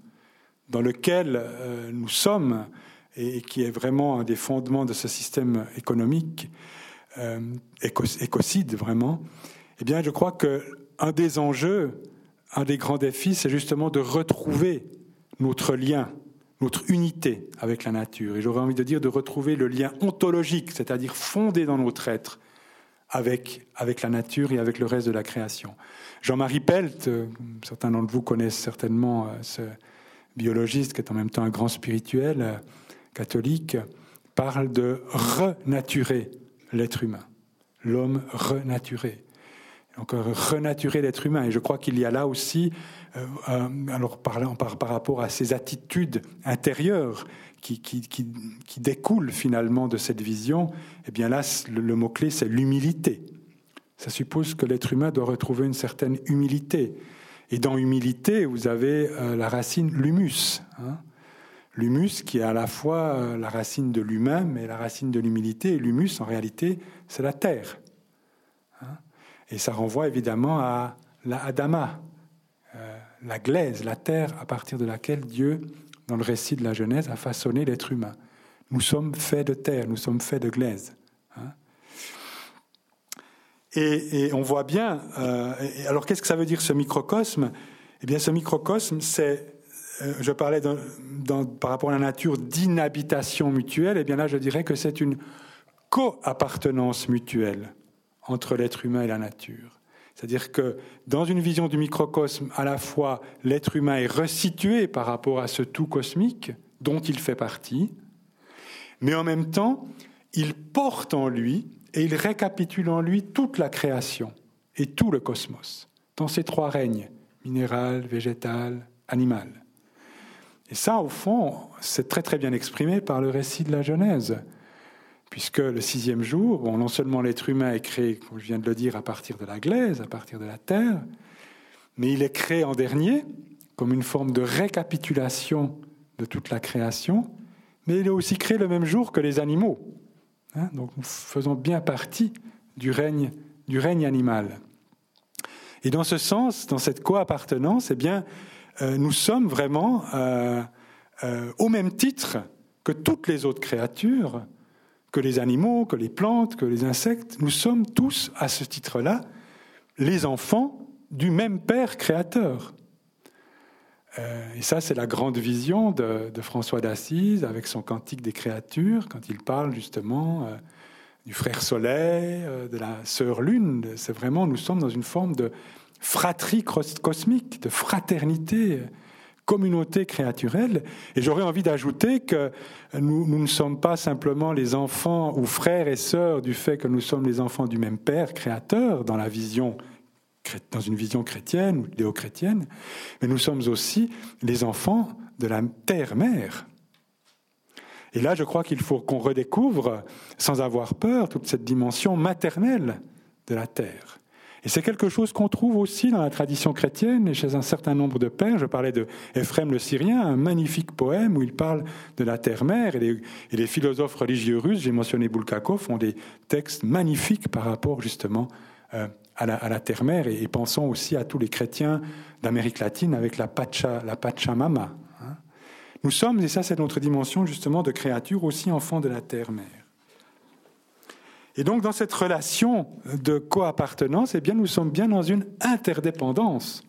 dans lequel euh, nous sommes, et qui est vraiment un des fondements de ce système économique, euh, écocide vraiment, eh bien, je crois qu'un des enjeux un des grands défis, c'est justement de retrouver notre lien, notre unité avec la nature. Et j'aurais envie de dire de retrouver le lien ontologique, c'est-à-dire fondé dans notre être avec, avec la nature et avec le reste de la création. Jean-Marie Pelt, euh, certains d'entre vous connaissent certainement euh, ce biologiste qui est en même temps un grand spirituel euh, catholique, parle de renaturer l'être humain, l'homme renaturé donc renaturer l'être humain. Et je crois qu'il y a là aussi, euh, alors parlant par, par, rapport à ces attitudes intérieures qui, qui, qui, qui, découlent finalement de cette vision, eh bien là, le, mot-clé, c'est l'humilité. Ça suppose que l'être humain doit retrouver une certaine humilité. Et dans humilité, vous avez euh, la racine l'humus. Hein. L'humus qui est à la fois la racine de l'humain, mais la racine de l'humilité. Et l'humus, en réalité, c'est la terre. Et ça renvoie évidemment à la Adama, euh, la glaise, la terre à partir de laquelle Dieu, dans le récit de la Genèse, a façonné l'être humain. Nous sommes faits de terre, nous sommes faits de glaise. Et, on voit bien, euh, alors qu'est-ce que ça veut dire ce microcosme? Eh bien ce microcosme, c'est, euh, je parlais par rapport à la nature d'inhabitation mutuelle, eh bien là je dirais que c'est une co-appartenance mutuelle entre l'être humain et la nature. C'est-à-dire que dans une vision du microcosme, à la fois l'être humain est resitué par rapport à ce tout cosmique dont il fait partie, mais en même temps, il porte en lui et il récapitule en lui toute la création et tout le cosmos, dans ces trois règnes, minéral, végétal, animal. Et ça, au fond, c'est très très bien exprimé par le récit de la Genèse puisque le sixième jour, non seulement l'être humain est créé, comme je viens de le dire, à partir de la glaise, à partir de la terre, mais il est créé en dernier, comme une forme de récapitulation de toute la création, mais il est aussi créé le même jour que les animaux. Hein. donc nous faisons bien partie du règne, du règne animal. Et dans ce sens, dans cette co-appartenance, eh bien, euh, nous sommes vraiment euh, euh, au même titre que toutes les autres créatures que les animaux, que les plantes, que les insectes, nous sommes tous, à ce titre-là, les enfants du même Père créateur. Euh, et ça, c'est la grande vision de, François d'Assise avec son Cantique des créatures, quand il parle justement euh, du frère soleil, euh, de la sœur lune. C'est vraiment, nous sommes dans une forme de fratrie cosmique, de fraternité communauté créaturelle. Et j'aurais envie d'ajouter que nous, ne sommes pas simplement les enfants ou frères et sœurs du fait que nous sommes les enfants du même Père créateur dans la vision dans une vision chrétienne ou idéo-chrétienne, mais nous sommes aussi les enfants de la terre-mère. Et là, je crois qu'il faut qu'on redécouvre, sans avoir peur, toute cette dimension maternelle de la terre. Et c'est quelque chose qu'on trouve aussi dans la tradition chrétienne et chez un certain nombre de pères. Je parlais de Ephrem le Syrien, un magnifique poème où il parle de la terre-mère. Et, les, philosophes religieux russes, j'ai mentionné Bulgakov, font des textes magnifiques par rapport justement euh, à la, terre-mère. Et, pensons aussi à tous les chrétiens d'Amérique latine avec la, Pacha, la Pachamama. Hein. Nous sommes, et ça c'est notre dimension justement de créature, aussi enfants de la terre-mère. Et donc, dans cette relation de coappartenance, eh bien, nous sommes bien dans une interdépendance.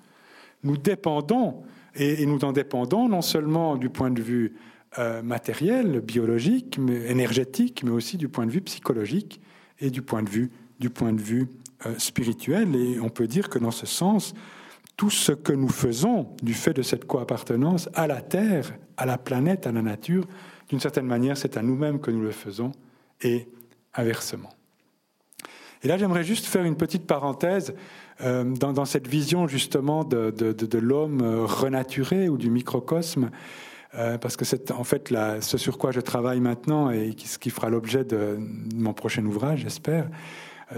Nous dépendons, et, nous en dépendons non seulement du point de vue euh, matériel, biologique, mais énergétique, mais aussi du point de vue psychologique et du point de vue, du point de vue euh, spirituel. Et on peut dire que dans ce sens, tout ce que nous faisons du fait de cette coappartenance à la Terre, à la planète, à la nature, d'une certaine manière, c'est à nous-mêmes que nous le faisons et inversement. Et là, j'aimerais juste faire une petite parenthèse euh, dans, cette vision justement de, l'homme euh, renaturé ou du microcosme, parce que c'est en fait ce sur quoi je travaille maintenant et ce qui fera l'objet de mon prochain ouvrage, j'espère.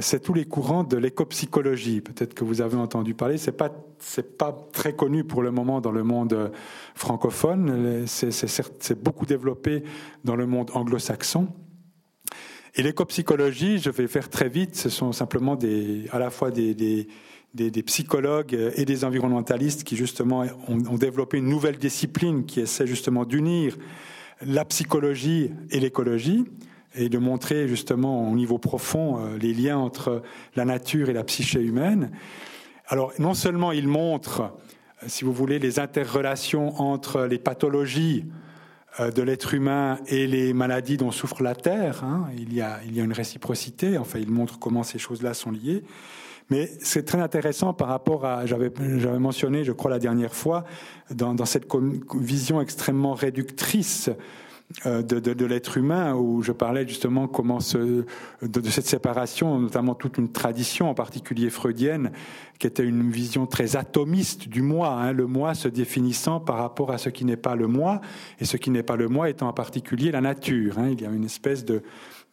C'est tous les courants de l'écopsychologie. Peut-être que vous avez entendu parler. C'est pas c'est pas très connu pour le moment dans le monde francophone. C'est beaucoup développé dans le monde anglo-saxon. Et l'éco-psychologie, je vais faire très vite, ce sont simplement des, à la fois des, des, des, psychologues et des environnementalistes qui justement ont, développé une nouvelle discipline qui essaie justement d'unir la psychologie et l'écologie et de montrer justement au niveau profond euh, les liens entre la nature et la psyché humaine. Alors non seulement ils montrent, si vous voulez, les interrelations entre les pathologies euh, de l'être humain et les maladies dont souffre la Terre. Hein. Il, y a, il y a une réciprocité, enfin il montre comment ces choses-là sont liées. Mais c'est très intéressant par rapport à, j'avais, mentionné, je crois la dernière fois, dans, cette vision extrêmement réductrice euh, de, de, l'être humain, où je parlais justement comment de, cette séparation, notamment toute une tradition, en particulier freudienne, qui était une vision très atomiste du moi, hein, le moi se définissant par rapport à ce qui n'est pas le moi, et ce qui n'est pas le moi étant en particulier la nature. Hein, il y a une espèce de,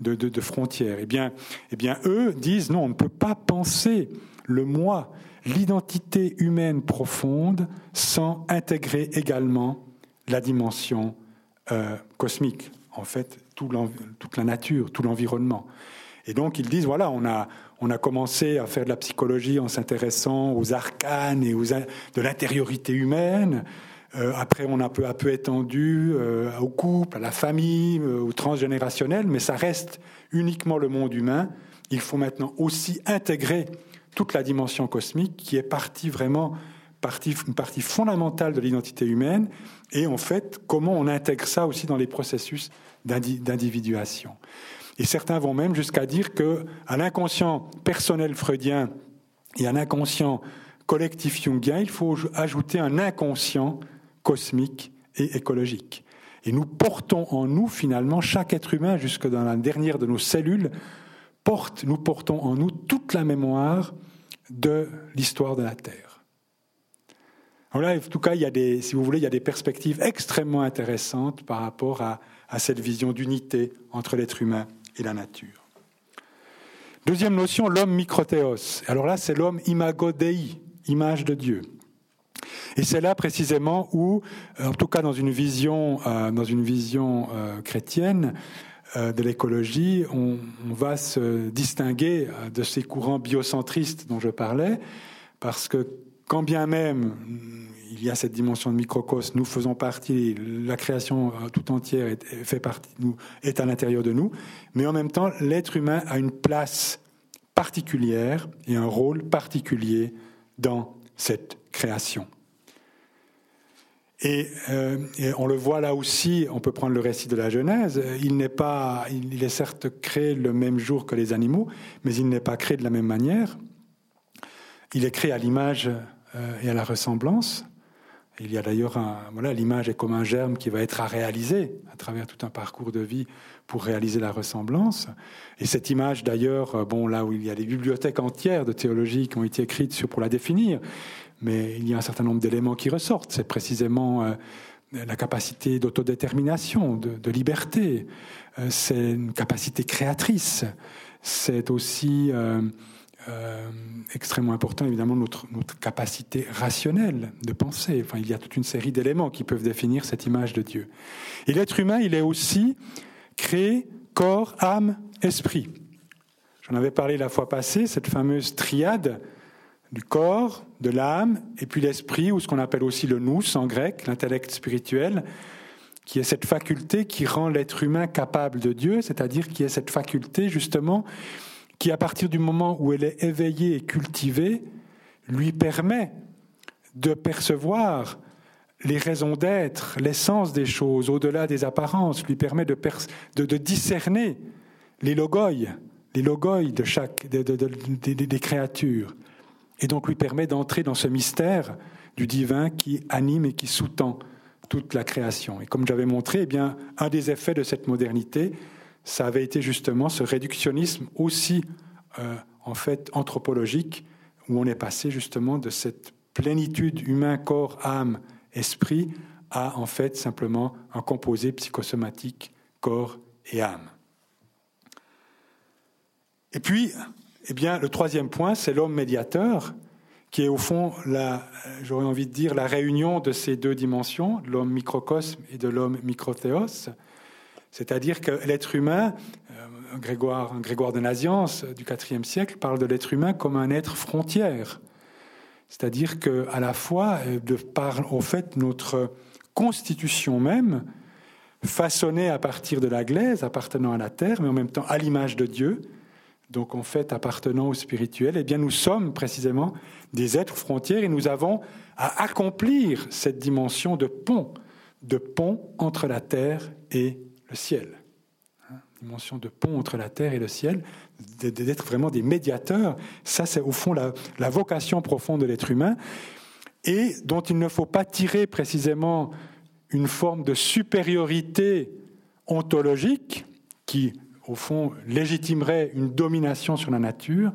de, de, frontière. Eh bien, eh bien, eux disent non, on ne peut pas penser le moi, l'identité humaine profonde, sans intégrer également la dimension euh, cosmique, en fait, tout toute la nature, tout l'environnement. Et donc ils disent, voilà, on a, on a commencé à faire de la psychologie en s'intéressant aux arcanes et aux, de l'intériorité humaine. Euh, après, on a peu, un peu étendu euh, au couple, à la famille, euh, au transgénérationnel, mais ça reste uniquement le monde humain. Il faut maintenant aussi intégrer toute la dimension cosmique qui est partie vraiment partie, une partie fondamentale de l'identité humaine et en fait comment on intègre ça aussi dans les processus d'individuation. Et certains vont même jusqu'à dire que à l'inconscient personnel freudien et à l'inconscient collectif jungien, il faut ajouter un inconscient cosmique et écologique. Et nous portons en nous, finalement, chaque être humain, jusque dans la dernière de nos cellules, porte, nous portons en nous toute la mémoire de l'histoire de la Terre. Voilà, en tout cas, il y a des, si vous voulez, il y a des perspectives extrêmement intéressantes par rapport à, cette vision d'unité entre l'être humain et la nature. Deuxième notion, l'homme microthéos. Alors là, c'est l'homme imago Dei, image de Dieu. Et c'est là précisément où, euh, en tout cas dans une vision, euh, dans une vision euh, chrétienne de l'écologie, on, va se distinguer de ces courants biocentristes dont je parlais, parce que quand bien même il y a cette dimension de microcosme, nous faisons partie, la création tout entière est, à l'intérieur de nous, mais en même temps, l'être humain a une place particulière et un rôle particulier dans cette création. Euh, et, on le voit là aussi, on peut prendre le récit de la Genèse, il n'est pas, il est certes créé le même jour que les animaux, mais il n'est pas créé de la même manière. Il est créé à l'image euh, et à la ressemblance. Il y a d'ailleurs voilà, l'image est comme un germe qui va être à réaliser à travers tout un parcours de vie pour réaliser la ressemblance. Et cette image, d'ailleurs, euh, bon, là où il y a des bibliothèques entières de théologie qui ont été écrites pour la définir, mais il y a un certain nombre d'éléments qui ressortent. C'est précisément euh, la capacité d'autodétermination, de, liberté. Euh, c'est une capacité créatrice. C'est aussi euh, extrêmement important, évidemment, notre, notre capacité rationnelle de penser. Enfin, il y a toute une série d'éléments qui peuvent définir cette image de Dieu. Et l'être humain, il est aussi créé corps, âme, esprit. J'en avais parlé la fois passée, cette fameuse triade du corps, de l'âme, et puis l'esprit, ou ce qu'on appelle aussi le nous en grec, l'intellect spirituel, qui est cette faculté qui rend l'être humain capable de Dieu, c'est-à-dire qui est cette faculté justement qui, à partir du moment où elle est éveillée et cultivée, lui permet de percevoir les raisons d'être, l'essence des choses, au-delà des apparences, lui permet de, de, discerner les logoi, les logoi de chaque des créatures et donc lui permet d'entrer dans ce mystère du divin qui anime et qui sous-tend toute la création. Et comme j'avais montré, eh bien, un des effets de cette modernité, ça avait été justement ce réductionnisme aussi, euh, en fait, anthropologique, où on est passé justement de cette plénitude humain, corps, âme, esprit, à en fait simplement un composé psychosomatique, corps et âme. Et puis, eh bien, le troisième point, c'est l'homme médiateur, qui est au fond, j'aurais envie de dire, la réunion de ces deux dimensions, l'homme microcosme et de l'homme microthéos. C'est-à-dire que l'être humain, euh, Grégoire, Grégoire de Naziance du IVe siècle parle de l'être humain comme un être frontière. C'est-à-dire qu'à la fois, euh, de par fait notre constitution même, façonnée à partir de la glaise, appartenant à la terre, mais en même temps à l'image de Dieu, donc en fait appartenant au spirituel, eh bien nous sommes précisément des êtres frontières et nous avons à accomplir cette dimension de pont, de pont entre la terre et ciel. Hein, dimension de pont entre la terre et le ciel, d'être vraiment des médiateurs, ça c'est au fond la vocation profonde de l'être humain et dont il ne faut pas tirer précisément une forme de supériorité ontologique qui au fond, légitimerait une domination sur la nature,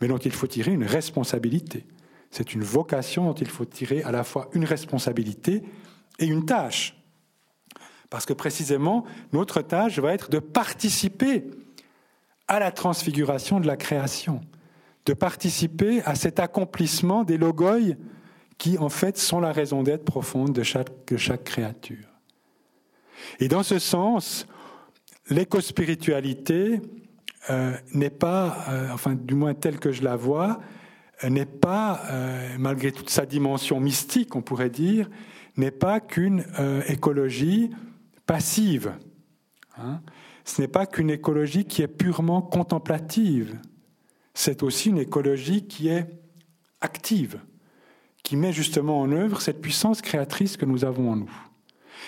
mais dont il faut tirer une responsabilité. C'est une vocation dont il faut tirer à la fois une responsabilité et une tâche. Parce que précisément, notre tâche va être de participer à la transfiguration de la création, de participer à cet accomplissement des logoi qui, en fait, sont la raison d'être profonde de chaque, créature. Et dans ce sens, l'écospiritualité euh, n'est pas, euh, enfin du moins telle que je la vois, n'est pas, malgré toute sa dimension mystique, on pourrait dire, n'est pas qu'une écologie passive. Hein. Ce n'est pas qu'une écologie qui est purement contemplative. C'est aussi une écologie qui est active, qui met justement en œuvre cette puissance créatrice que nous avons en nous.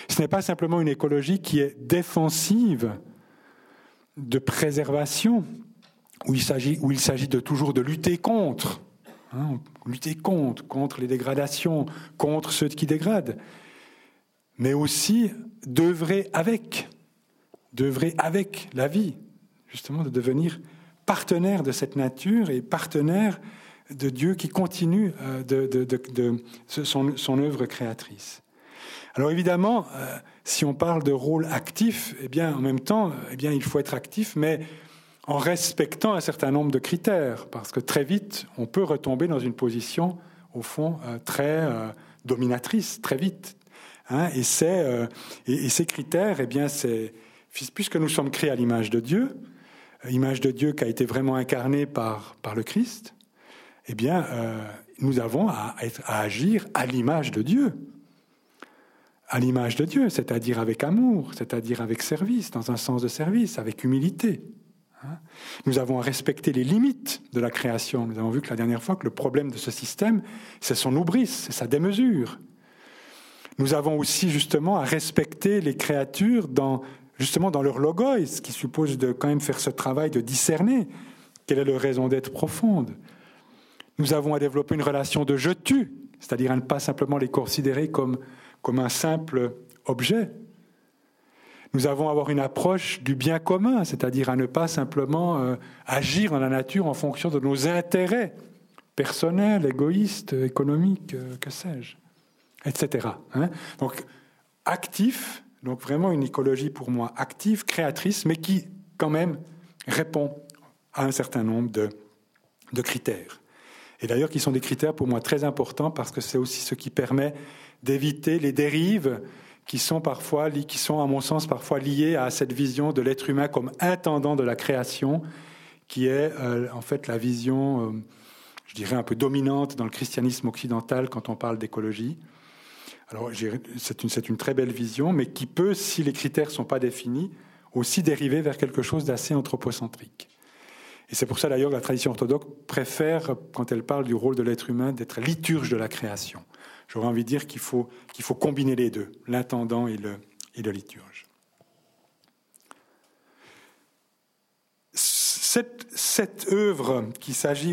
Ce n'est pas simplement une écologie qui est défensive, de préservation, où il s'agit, où il s'agit de toujours de lutter contre, hein, lutter contre, contre les dégradations, contre ceux qui dégradent, mais aussi d'œuvrer avec, d'œuvrer avec la vie, justement de devenir partenaire de cette nature et partenaire de Dieu qui continue euh, de, son, œuvre créatrice. Alors évidemment, euh, si on parle de rôle actif, eh bien en même temps, eh bien il faut être actif, mais en respectant un certain nombre de critères, parce que très vite, on peut retomber dans une position, au fond, euh, très dominatrice, très vite. Hein, et, et, ces critères, eh bien, puisque nous sommes créés à l'image de Dieu, image de Dieu qui a été vraiment incarnée par, par le Christ, eh bien, euh, nous avons à, à agir à l'image de Dieu. À l'image de Dieu, c'est-à-dire avec amour, c'est-à-dire avec service, dans un sens de service, avec humilité. Hein. Nous avons à respecter les limites de la création. Nous avons vu que la dernière fois que le problème de ce système, c'est son oubris, c'est sa démesure. Nous avons aussi justement à respecter les créatures dans justement dans leur logos, ce qui suppose de quand même faire ce travail de discerner quelle est leur raison d'être profonde. Nous avons à développer une relation de je-tu, c'est-à-dire à ne pas simplement les considérer comme, comme un simple objet. Nous avons à avoir une approche du bien commun, c'est-à-dire à ne pas simplement euh, agir dans la nature en fonction de nos intérêts personnels, égoïstes, économiques, euh, que sais-je, etc. Hein. Donc, actif, donc vraiment une écologie pour moi active, créatrice, mais qui quand même répond à un certain nombre de, de critères. Et d'ailleurs qui sont des critères pour moi très importants parce que c'est aussi ce qui permet d'éviter les dérives qui sont parfois, qui sont à mon sens parfois liées à cette vision de l'être humain comme intendant de la création, qui est euh, en fait la vision, euh, je dirais, un peu dominante dans le christianisme occidental quand on parle d'écologie. Alors, c'est une, une, très belle vision, mais qui peut, si les critères ne sont pas définis, aussi dériver vers quelque chose d'assez anthropocentrique. Et c'est pour ça d'ailleurs que la tradition orthodoxe préfère, quand elle parle du rôle de l'être humain, d'être liturge de la création. J'aurais envie de dire qu'il faut, faut combiner les deux, l'intendant et le, et le liturge. Cette, cette œuvre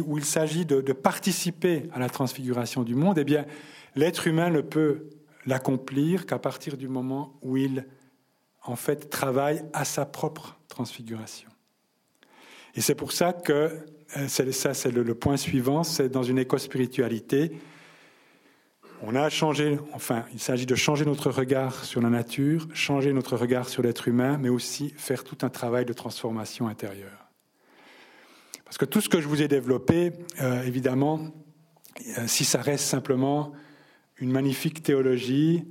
où il s'agit de, de, participer à la transfiguration du monde, eh bien, l'être humain ne peut l'accomplir qu'à partir du moment où il, en fait, travaille à sa propre transfiguration. Et c'est pour ça que, euh, ça c'est le, point suivant, c'est dans une éco-spiritualité, on a changé, enfin, il s'agit de changer notre regard sur la nature, changer notre regard sur l'être humain, mais aussi faire tout un travail de transformation intérieure. Parce que tout ce que je vous ai développé, euh, évidemment, euh, si ça reste simplement une magnifique théologie,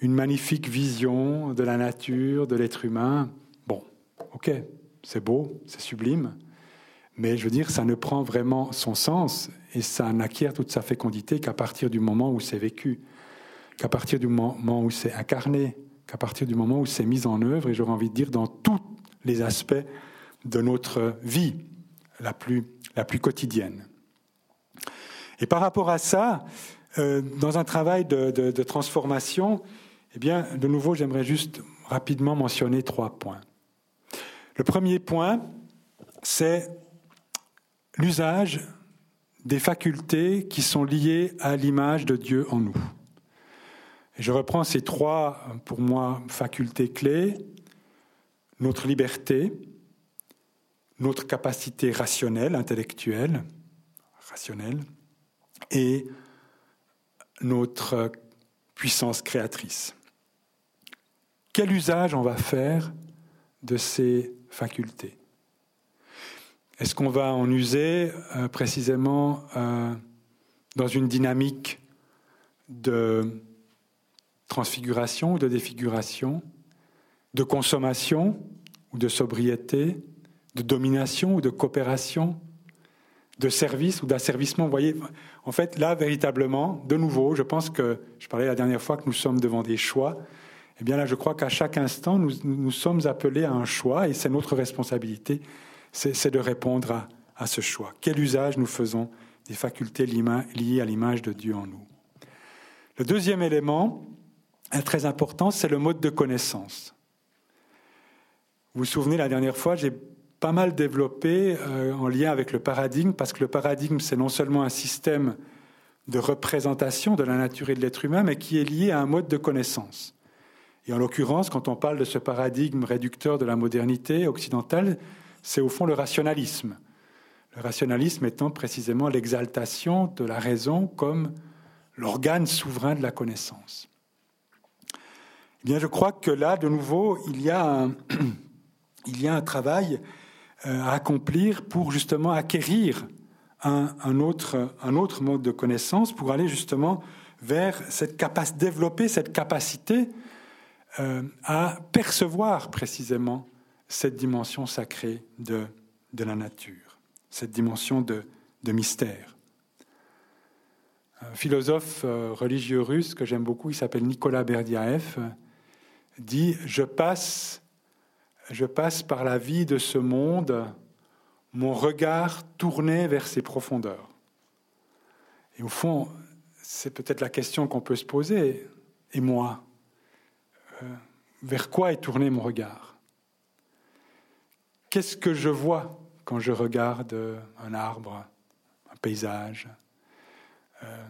une magnifique vision de la nature, de l'être humain. Bon, ok, c'est beau, c'est sublime, mais je veux dire, ça ne prend vraiment son sens et ça n'acquiert toute sa fécondité qu'à partir du moment où c'est vécu, qu'à partir du moment où c'est incarné, qu'à partir du moment où c'est mis en œuvre, et j'aurais envie de dire dans tous les aspects de notre vie la plus, la plus quotidienne. Et par rapport à ça, euh, dans un travail de, transformation, eh bien, de nouveau, j'aimerais juste rapidement mentionner trois points. Le premier point, c'est l'usage des facultés qui sont liées à l'image de Dieu en nous. Je reprends ces trois, pour moi, facultés clés. Notre liberté, notre capacité rationnelle, intellectuelle, rationnelle, et notre puissance créatrice. Quel usage on va faire de ces facultés? Est-ce qu'on va en user euh, précisément euh, dans une dynamique de transfiguration ou de défiguration, de consommation ou de sobriété, de domination ou de coopération, de service ou d'asservissement. Vous voyez, en fait, là, véritablement, de nouveau, je pense que, je parlais la dernière fois que nous sommes devant des choix. Eh bien là, je crois qu'à chaque instant, nous, nous, sommes appelés à un choix et c'est notre responsabilité, c'est de répondre à, à ce choix. Quel usage nous faisons des facultés liées à l'image de Dieu en nous? Le deuxième élément, très important, c'est le mode de connaissance. Vous vous souvenez, la dernière fois, j'ai pas mal développé euh, en lien avec le paradigme, parce que le paradigme, c'est non seulement un système de représentation de la nature et de l'être humain, mais qui est lié à un mode de connaissance. Et en l'occurrence, quand on parle de ce paradigme réducteur de la modernité occidentale, c'est au fond le rationalisme. Le rationalisme étant précisément l'exaltation de la raison comme l'organe souverain de la connaissance. Eh bien, je crois que là, de nouveau, il y a un, travail à accomplir pour justement acquérir un, un, autre, un autre mode de connaissance, pour aller justement vers cette capacité, développer cette capacité euh, à percevoir précisément cette dimension sacrée de, de la nature, cette dimension de, de mystère. Un philosophe euh, religieux russe que j'aime beaucoup, il s'appelle Nicolas Berdiaev, dit Je passe je passe par la vie de ce monde, mon regard tourné vers ses profondeurs. Et au fond, c'est peut-être la question qu'on peut se poser. Et moi, euh, vers quoi est tourné mon regard? Qu'est-ce que je vois quand je regarde un arbre, un paysage? Euh,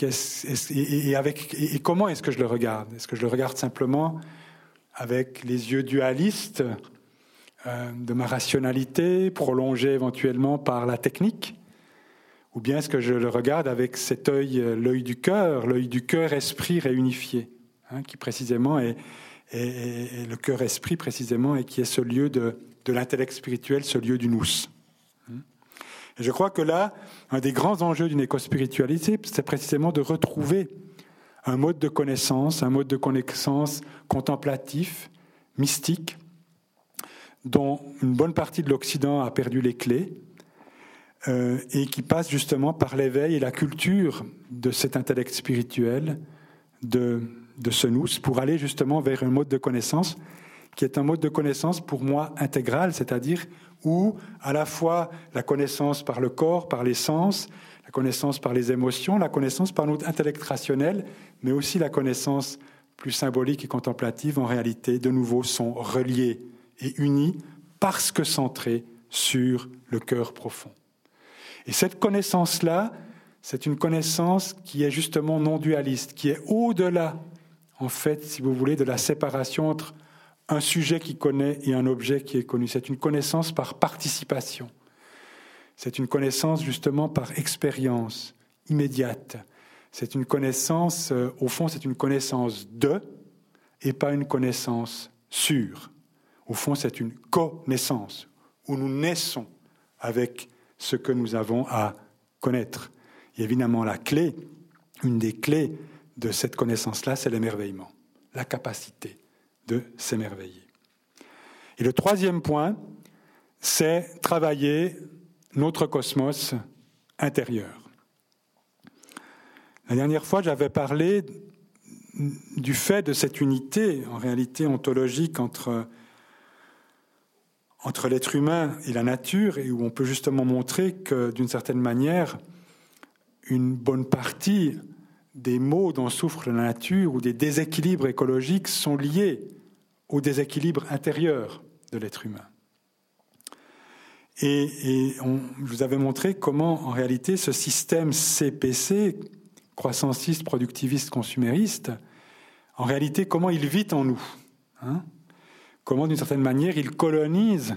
et, comment est-ce que je le regarde? Est-ce que je le regarde simplement avec les yeux dualistes euh, de ma rationalité, prolongés éventuellement par la technique Ou bien est-ce que je le regarde avec cet œil, euh, l'œil du cœur, l'œil du cœur-esprit réunifié, hein, qui précisément est, le cœur-esprit précisément, et qui est ce lieu de, l'intellect spirituel, ce lieu du nous. Et je crois que là, un des grands enjeux d'une éco-spiritualité, c'est précisément de retrouver un mode de connaissance, un mode de connaissance contemplatif, mystique, dont une bonne partie de l'Occident a perdu les clés, euh, et qui passe justement par l'éveil et la culture de cet intellect spirituel, de, de ce nous, pour aller justement vers un mode de connaissance qui est un mode de connaissance pour moi intégral, c'est-à-dire où à la fois la connaissance par le corps, par les sens, la connaissance par les émotions, la connaissance par notre intellect rationnel, mais aussi la connaissance plus symbolique et contemplative, en réalité, de nouveau, sont reliés et unis parce que centrés sur le cœur profond. Et cette connaissance-là, c'est une connaissance qui est justement non dualiste, qui est au-delà, en fait, si vous voulez, de la séparation entre un sujet qui connaît et un objet qui est connu. C'est une connaissance par participation. C'est une connaissance justement par expérience immédiate. C'est une connaissance, euh, au fond, c'est une connaissance de et pas une connaissance sûre. Au fond, c'est une connaissance où nous naissons avec ce que nous avons à connaître. Et évidemment, la clé, une des clés de cette connaissance-là, c'est l'émerveillement, la capacité de s'émerveiller. Et le troisième point, c'est travailler notre cosmos intérieur. La dernière fois, j'avais parlé du fait de cette unité, en réalité ontologique, entre, entre l'être humain et la nature, et où on peut justement montrer que, d'une certaine manière, une bonne partie des maux dont souffre la nature ou des déséquilibres écologiques sont liés au déséquilibre intérieur de l'être humain. Et, je vous avais montré comment, en réalité, ce système CPC, croissanciste, productiviste, consumériste, en réalité, comment il vit en nous. Hein? Comment, d'une certaine manière, il colonise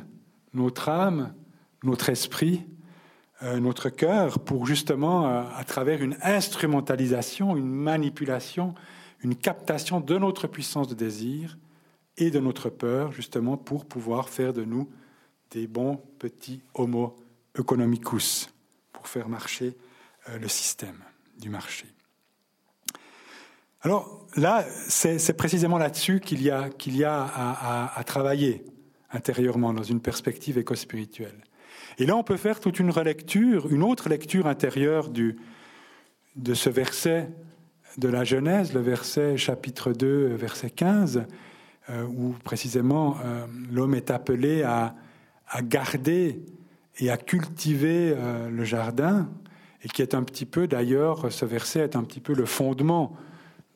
notre âme, notre esprit, euh, notre cœur, pour justement, euh, à travers une instrumentalisation, une manipulation, une captation de notre puissance de désir et de notre peur, justement, pour pouvoir faire de nous des bons petits homo economicus pour faire marcher euh, le système du marché. Alors là, c'est précisément là-dessus qu'il y a, y a à, travailler intérieurement dans une perspective éco-spirituelle. Et là, on peut faire toute une relecture, une autre lecture intérieure du, de ce verset de la Genèse, le verset chapitre 2, verset 15, euh, où précisément euh, l'homme est appelé à, à, garder et à cultiver euh, le jardin, et qui est un petit peu, d'ailleurs, ce verset est un petit peu le fondement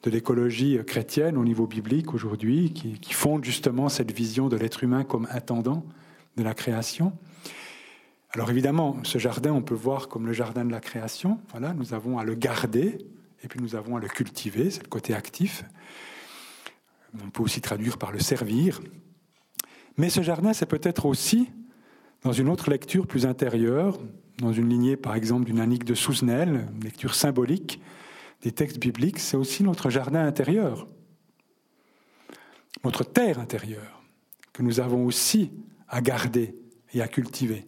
de l'écologie chrétienne au niveau biblique aujourd'hui, qui, fonde justement cette vision de l'être humain comme intendant de la création. Alors évidemment, ce jardin, on peut voir comme le jardin de la création. Voilà, nous avons à le garder, et puis nous avons à le cultiver, c'est le côté actif. On peut aussi traduire par le servir. Mais ce jardin, c'est peut-être aussi, dans une autre lecture plus intérieure, dans une lignée par exemple d'une Annick de Souzenel, une lecture symbolique des textes bibliques, c'est aussi notre jardin intérieur, notre terre intérieure, que nous avons aussi à garder et à cultiver.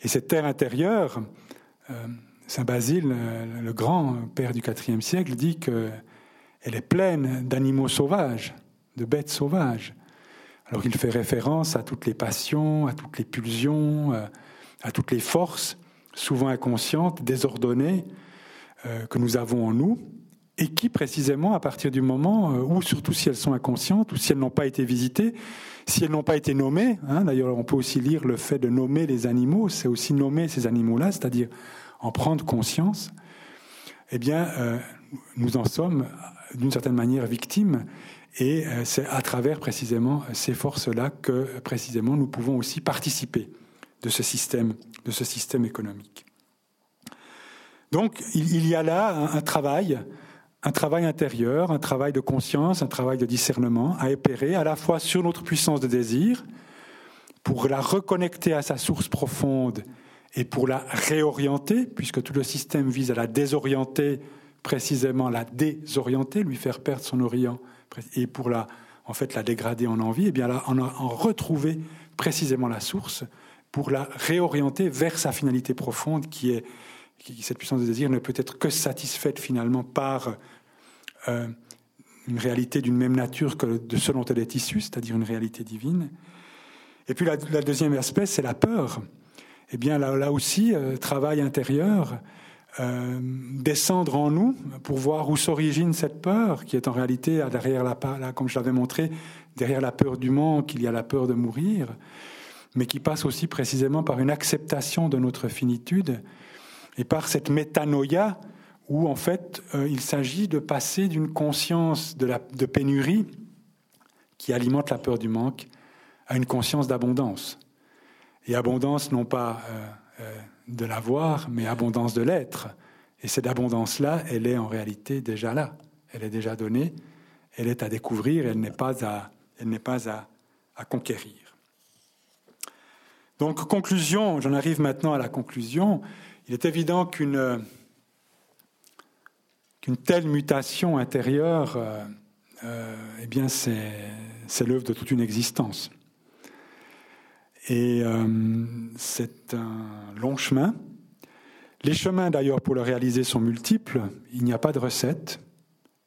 Et cette terre intérieure, euh, Saint Basile, le grand père du IVe siècle, dit que elle est pleine d'animaux sauvages, de bêtes sauvages. Alors il fait référence à toutes les passions, à toutes les pulsions, euh, à toutes les forces, souvent inconscientes, désordonnées, euh, que nous avons en nous, et qui précisément, à partir du moment euh, où, surtout si elles sont inconscientes, ou si elles n'ont pas été visitées, si elles n'ont pas été nommées, hein, d'ailleurs on peut aussi lire le fait de nommer les animaux, c'est aussi nommer ces animaux-là, c'est-à-dire en prendre conscience, eh bien, nous en sommes d'une certaine manière victime. Et euh, c'est à travers précisément ces forces-là que précisément nous pouvons aussi participer de ce système, de ce système économique. Donc il y a là un, travail, un travail intérieur, un travail de conscience, un travail de discernement à épérer à la fois sur notre puissance de désir, pour la reconnecter à sa source profonde et pour la réorienter, puisque tout le système vise à la désorienter précisément la désorienter, lui faire perdre son orient, et pour la, en fait, la dégrader en envie, et eh bien là, en retrouver précisément la source pour la réorienter vers sa finalité profonde, qui est qui, cette puissance de désir ne peut être que satisfaite finalement par euh, une réalité d'une même nature que de ce dont elle est issue, c'est-à-dire une réalité divine. Et puis la, deuxième aspect, c'est la peur. Eh bien là, aussi, euh, travail intérieur, euh, descendre en nous pour voir où s'origine cette peur, qui est en réalité derrière la, comme je l'avais montré, derrière la peur du manque, il y a la peur de mourir, mais qui passe aussi précisément par une acceptation de notre finitude et par cette métanoïa où en fait euh, il s'agit de passer d'une conscience de, pénurie qui alimente la peur du manque à une conscience d'abondance. Et abondance non pas euh, de l'avoir, mais abondance de l'être. Et cette abondance-là, elle est en réalité déjà là. Elle est déjà donnée, elle est à découvrir, elle n'est pas à, elle n'est pas à conquérir. Donc, conclusion, j'en arrive maintenant à la conclusion. Il est évident qu'une telle mutation intérieure, euh, euh, eh bien, c'est, l'œuvre de toute une existence. Et euh, c'est un long chemin. Les chemins, d'ailleurs, pour le réaliser sont multiples. Il n'y a pas de recette.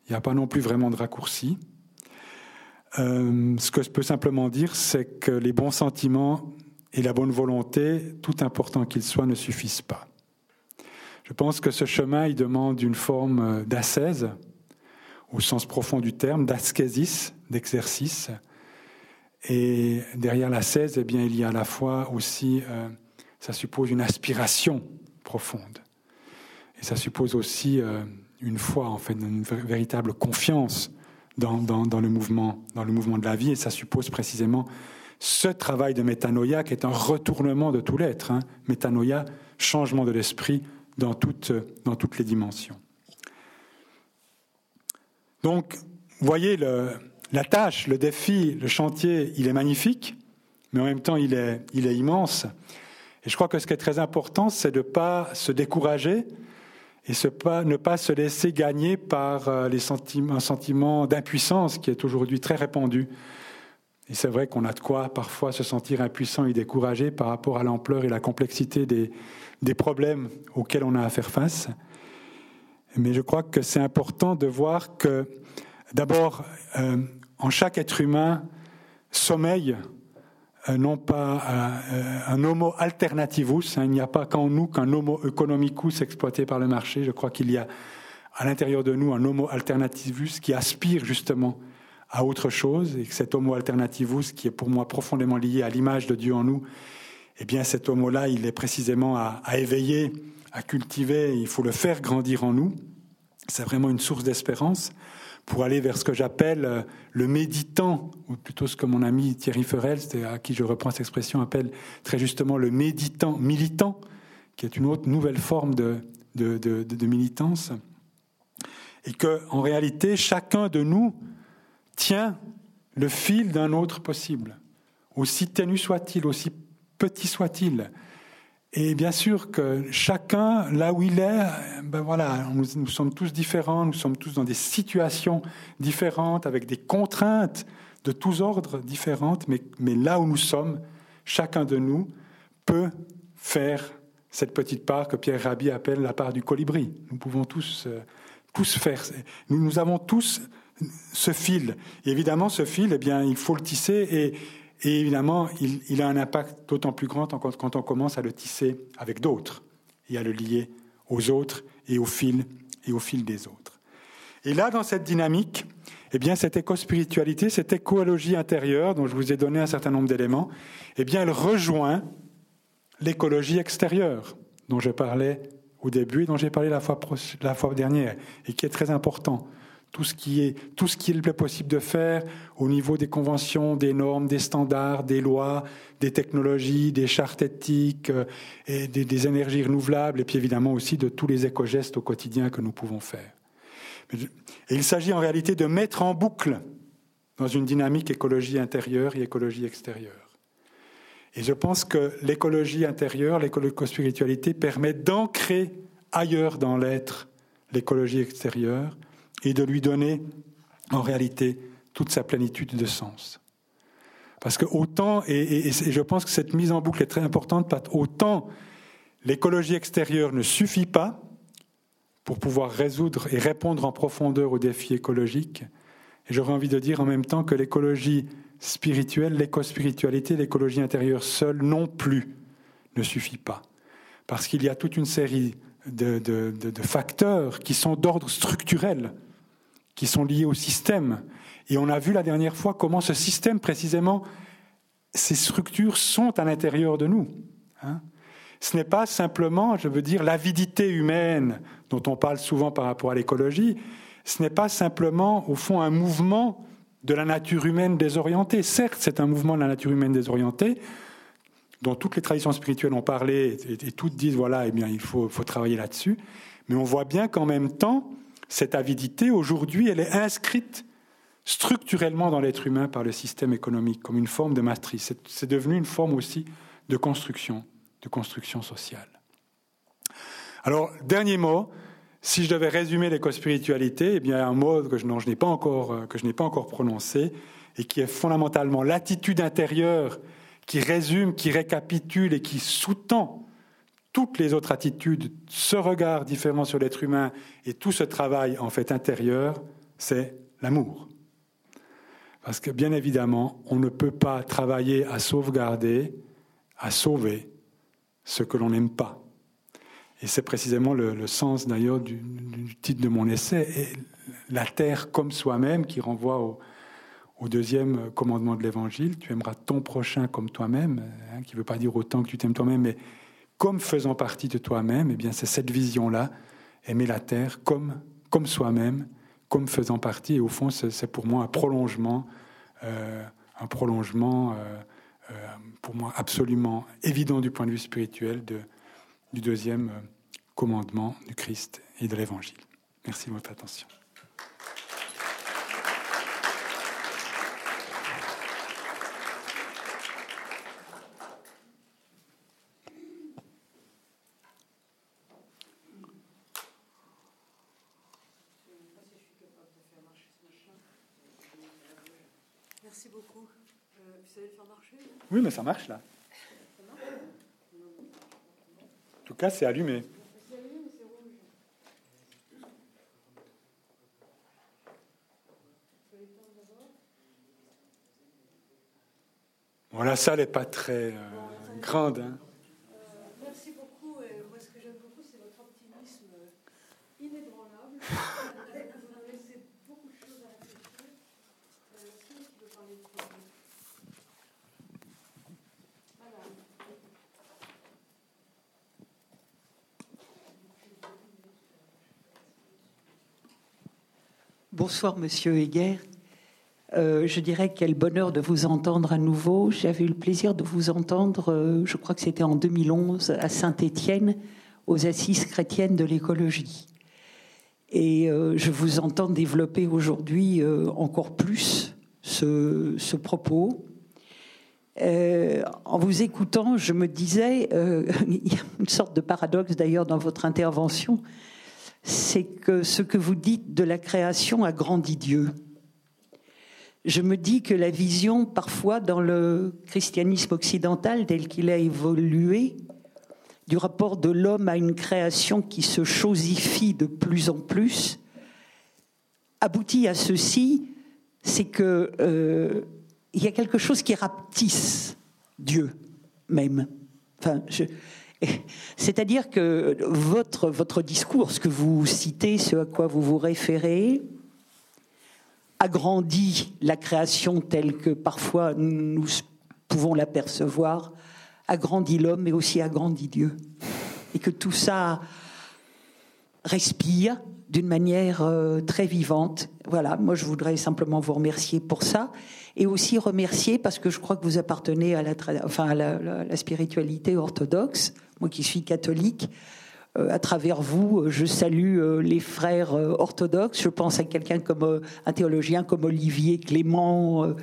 Il n'y a pas non plus vraiment de raccourci. Ce que je peux simplement dire, c'est que les bons sentiments et la bonne volonté, tout important qu'ils soient, ne suffisent pas. Je pense que ce chemin, il demande une forme d'ascèse, au sens profond du terme, d'ascésis, d'exercice, et derrière la 16, eh bien, il y a à la fois aussi, euh, ça suppose une aspiration profonde. Et ça suppose aussi euh, une foi, en fait, une véritable confiance dans, dans, le mouvement, dans le mouvement de la vie. Et ça suppose précisément ce travail de métanoïa qui est un retournement de tout l'être. Hein. Métanoïa, changement de l'esprit dans toutes, dans toutes les dimensions. Donc, voyez la tâche, le défi, le chantier, il est magnifique, mais en même temps, il est, il est immense. Et je crois que ce qui est très important, c'est de ne pas se décourager et ne pas se laisser gagner par euh, un sentiment d'impuissance qui est aujourd'hui très répandu. Et c'est vrai qu'on a de quoi parfois se sentir impuissant et découragé par rapport à l'ampleur et la complexité des, problèmes auxquels on a à faire face. Mais je crois que c'est important de voir que, d'abord, euh, en chaque être humain sommeille euh, non pas euh, un homo alternativus, hein, il n'y a pas qu'en nous qu'un homo economicus exploité par le marché, je crois qu'il y a à l'intérieur de nous un homo alternativus qui aspire justement à autre chose, et que cet homo alternativus, qui est pour moi profondément lié à l'image de Dieu en nous, eh bien cet homo-là, il est précisément à, éveiller, à cultiver, il faut le faire grandir en nous. C'est vraiment une source d'espérance pour aller vers ce que j'appelle euh, le méditant, ou plutôt ce que mon ami Thierry Ferel, à qui je reprends cette expression, appelle très justement le méditant, militant, qui est une autre nouvelle forme de, de, de, de militance. Et que, en réalité, chacun de nous tient le fil d'un autre possible, aussi ténu soit-il, aussi petit soit-il. Et bien sûr que chacun, là où il est, ben voilà, nous, sommes tous différents, nous sommes tous dans des situations différentes, avec des contraintes de tous ordres différentes, mais, mais là où nous sommes, chacun de nous peut faire cette petite part que Pierre Rabhi appelle la part du colibri. Nous pouvons tous, euh, tous faire. Nous, nous avons tous ce fil. Évidemment, ce fil, eh bien, il faut le tisser et, évidemment, il, a un impact d'autant plus grand quand, quand, on commence à le tisser avec d'autres et à le lier aux autres et au fil et au fil des autres. Et là, dans cette dynamique, eh bien, cette éco-spiritualité, cette écologie intérieure, dont je vous ai donné un certain nombre d'éléments, eh bien, elle rejoint l'écologie extérieure, dont je parlais au début et dont j'ai parlé la fois, la fois dernière, et qui est très important tout ce qui est tout ce qu'il est possible de faire au niveau des conventions, des normes, des standards, des lois, des technologies, des chartes éthiques, euh, et des, énergies renouvelables, et puis évidemment aussi de tous les éco-gestes au quotidien que nous pouvons faire. Et il s'agit en réalité de mettre en boucle dans une dynamique écologie intérieure et écologie extérieure. Et je pense que l'écologie intérieure, l'éco-spiritualité permet d'ancrer ailleurs dans l'être l'écologie extérieure et de lui donner en réalité toute sa plénitude de sens. Parce que autant, et, je pense que cette mise en boucle est très importante, autant l'écologie extérieure ne suffit pas pour pouvoir résoudre et répondre en profondeur aux défis écologiques, et j'aurais envie de dire en même temps que l'écologie spirituelle, l'éco-spiritualité, l'écologie intérieure seule non plus ne suffit pas. Parce qu'il y a toute une série de facteurs qui sont d'ordre structurel qui sont liés au système. Et on a vu la dernière fois comment ce système, précisément, ces structures sont à l'intérieur de nous. Hein. Ce n'est pas simplement, je veux dire, l'avidité humaine dont on parle souvent par rapport à l'écologie, ce n'est pas simplement, au fond, un mouvement de la nature humaine désorientée. Certes, c'est un mouvement de la nature humaine désorientée, dont toutes les traditions spirituelles ont parlé, et, toutes disent, voilà, eh bien, il faut travailler là-dessus. Mais on voit bien qu'en même temps, cette avidité, aujourd'hui, elle est inscrite structurellement dans l'être humain par le système économique, comme une forme de matrice. C'est devenu une forme aussi de construction, de construction sociale. Alors, dernier mot, si je devais résumer l'éco-spiritualité, eh bien, un mot que n'ai pas euh, que je n'ai pas encore prononcé, et qui est fondamentalement l'attitude intérieure qui résume, qui récapitule et qui sous-tend toutes les autres attitudes, ce regard différent sur l'être humain et tout ce travail en fait intérieur, c'est l'amour. Parce que bien évidemment, on ne peut pas travailler à sauvegarder, à sauver ce que l'on n'aime pas. Et c'est précisément le, sens d'ailleurs du, titre de mon essai, et La terre comme soi-même, qui renvoie au, au, deuxième commandement de l'Évangile, tu aimeras ton prochain comme toi-même, hein, qui ne veut pas dire autant que tu t'aimes toi-même, mais comme faisant partie de toi-même, eh bien c'est cette vision-là, aimer la terre comme, comme soi-même, comme faisant partie. Et au fond, c'est pour moi un prolongement, euh, un prolongement euh, euh, pour moi absolument évident du point de vue spirituel du deuxième commandement du Christ et de l'Évangile. Merci de votre attention. Oui, mais ça marche là. En tout cas, c'est allumé. Bon, la salle n'est pas très euh, grande. Hein. Merci beaucoup. Et moi, ce que j'aime beaucoup, c'est votre optimisme inébranlable. Vous avez laissé beaucoup de choses à réfléchir. Qui veut parler de Bonsoir, Monsieur Heger. Euh, je dirais quel bonheur de vous entendre à nouveau. J'avais eu le plaisir de vous entendre, euh, je crois que c'était en 2011, à Saint-Étienne, aux Assises chrétiennes de l'écologie. Et euh, je vous entends développer aujourd'hui encore plus ce, ce propos. en vous écoutant, je me disais, il y a une sorte de paradoxe d'ailleurs dans votre intervention, c'est que ce que vous dites de la création a grandi Dieu je me dis que la vision, parfois, dans le christianisme occidental tel qu'il a évolué, du rapport de l'homme à une création qui se chosifie de plus en plus, aboutit à ceci, c'est que euh, il y a quelque chose qui rapetisse Dieu même. Enfin, c'est-à-dire que votre, votre discours, ce que vous citez, ce à quoi vous vous référez, agrandit la création telle que parfois nous pouvons l'apercevoir, agrandit l'homme, mais aussi agrandit Dieu. Et que tout ça respire d'une manière euh, très vivante. Voilà, moi je voudrais simplement vous remercier pour ça et aussi remercier parce que je crois que vous appartenez à la, enfin à la spiritualité orthodoxe, moi qui suis catholique. Euh, à travers vous, euh, je salue euh, les frères orthodoxes. Je pense à quelqu'un comme un théologien comme Olivier Clément,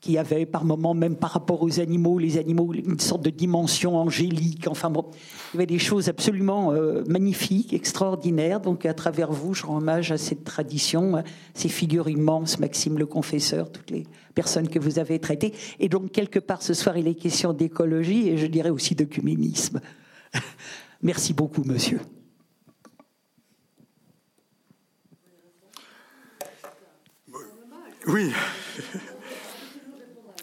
qui avait par moments, même par rapport aux animaux, les animaux, une sorte de dimension angélique. Enfin bon, il y avait des choses absolument magnifiques, extraordinaires. Donc à travers vous, je rends hommage à cette tradition, ces figures immenses, Maxime le Confesseur, toutes les personnes que vous avez traitées. Et donc quelque part ce soir, il est question d'écologie et je dirais aussi d'œcuménisme. Merci beaucoup, monsieur. Oui.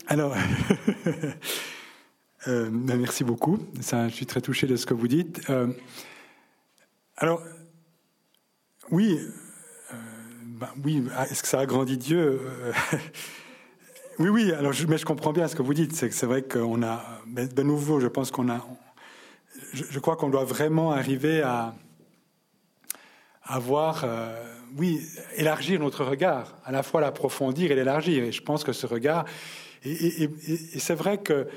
Alors, euh, ben, merci beaucoup. Je suis très touché de ce que vous dites. Euh, alors, oui, euh, ben, oui. Est-ce que ça a grandi Dieu Oui, oui. Alors, mais je comprends bien ce que vous dites. C'est c'est vrai qu'on a, de nouveau, je pense qu'on a, je, crois qu'on doit vraiment arriver à avoir, euh, oui, élargir notre regard, à la fois l'approfondir et l'élargir. Et je pense que ce regard, et, c'est vrai que,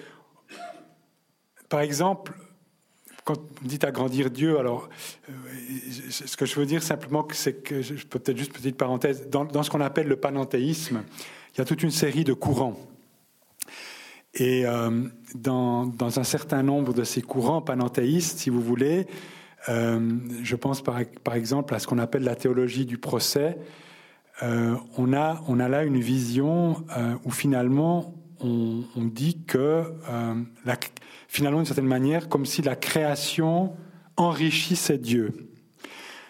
par exemple, quand vous dites agrandir Dieu, alors euh, ce que je veux dire simplement, c'est que peut-être juste petite parenthèse, dans, dans ce qu'on appelle le panenthéisme, il y a toute une série de courants. Et euh, dans, un certain nombre de ces courants panenthéistes, si vous voulez, euh, je pense par, exemple à ce qu'on appelle la théologie du procès, euh, on, a, on a là une vision où finalement on, dit que, finalement d'une certaine manière, comme si la création enrichissait Dieu.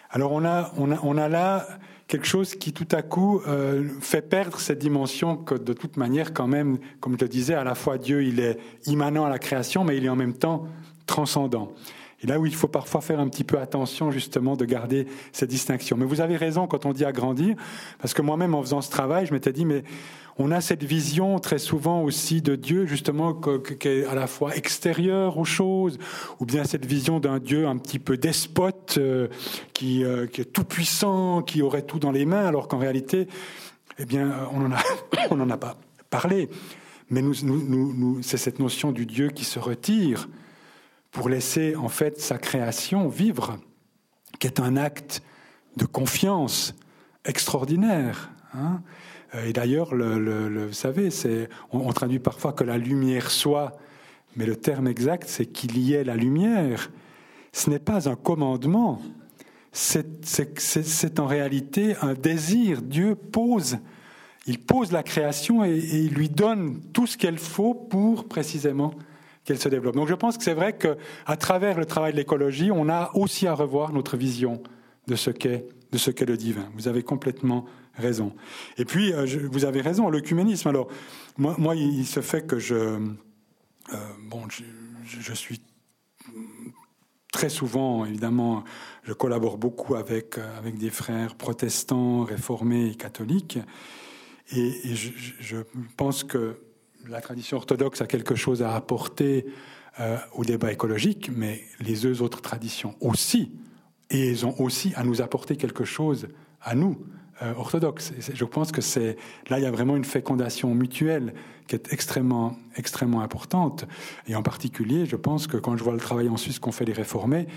Alors on a, on a, on a là quelque chose qui tout à coup euh, fait perdre cette dimension que de toute manière quand même, comme je le disais, à la fois Dieu il est immanent à la création, mais il est en même temps transcendant. Et là où il faut parfois faire un petit peu attention justement de garder cette distinction. Mais vous avez raison quand on dit agrandir, parce que moi-même en faisant ce travail, je m'étais dit, mais on a cette vision très souvent aussi de Dieu, justement, qui est à la fois extérieure aux choses, ou bien cette vision d'un Dieu un petit peu despote, euh, qui, euh, qui, est tout puissant, qui aurait tout dans les mains, alors qu'en réalité, eh bien, on n'en a, a pas parlé. Mais c'est cette notion du Dieu qui se retire pour laisser en fait sa création vivre, qui est un acte de confiance extraordinaire. Hein euh, et d'ailleurs, le, vous savez, on, traduit parfois que la lumière soit, mais le terme exact, c'est qu'il y ait la lumière. Ce n'est pas un commandement, c'est en réalité un désir. Dieu pose, il pose la création et, il lui donne tout ce qu'elle faut pour précisément qu'elle se développe. Donc je pense que c'est vrai qu'à travers le travail de l'écologie, on a aussi à revoir notre vision de ce qu'est de ce qu'est le divin. Vous avez complètement raison. Et puis, euh, vous avez raison, l'œcuménisme. Alors, moi, il se fait que je, bon, je, suis très souvent, évidemment, je collabore beaucoup avec, avec des frères protestants, réformés et catholiques. Et, je, pense que la tradition orthodoxe a quelque chose à apporter euh, au débat écologique, mais les deux autres traditions aussi. Et elles ont aussi à nous apporter quelque chose à nous, euh, orthodoxes. je pense que c'est là, il y a vraiment une fécondation mutuelle qui est extrêmement, extrêmement importante. Et en particulier, je pense que quand je vois le travail en Suisse qu'ont fait les réformés,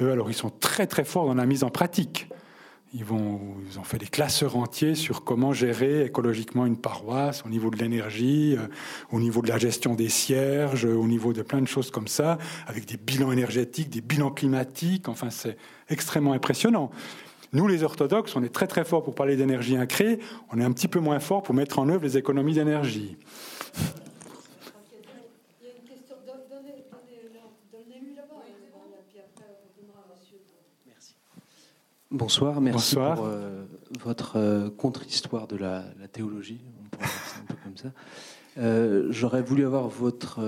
eux, alors ils sont très très forts dans la mise en pratique. Ils, vont, ils ont fait des classeurs entiers sur comment gérer écologiquement une paroisse au niveau de l'énergie, euh, au niveau de la gestion des cierges, au niveau de plein de choses comme ça, avec des bilans énergétiques, des bilans climatiques. Enfin, c'est extrêmement impressionnant. Nous, les orthodoxes, on est très très forts pour parler d'énergie incrée, on est un petit peu moins forts pour mettre en œuvre les économies d'énergie. Bonsoir, merci pour euh, votre euh, contre-histoire de la, théologie, on pourrait dire ça un peu comme ça. Euh, j'aurais voulu avoir votre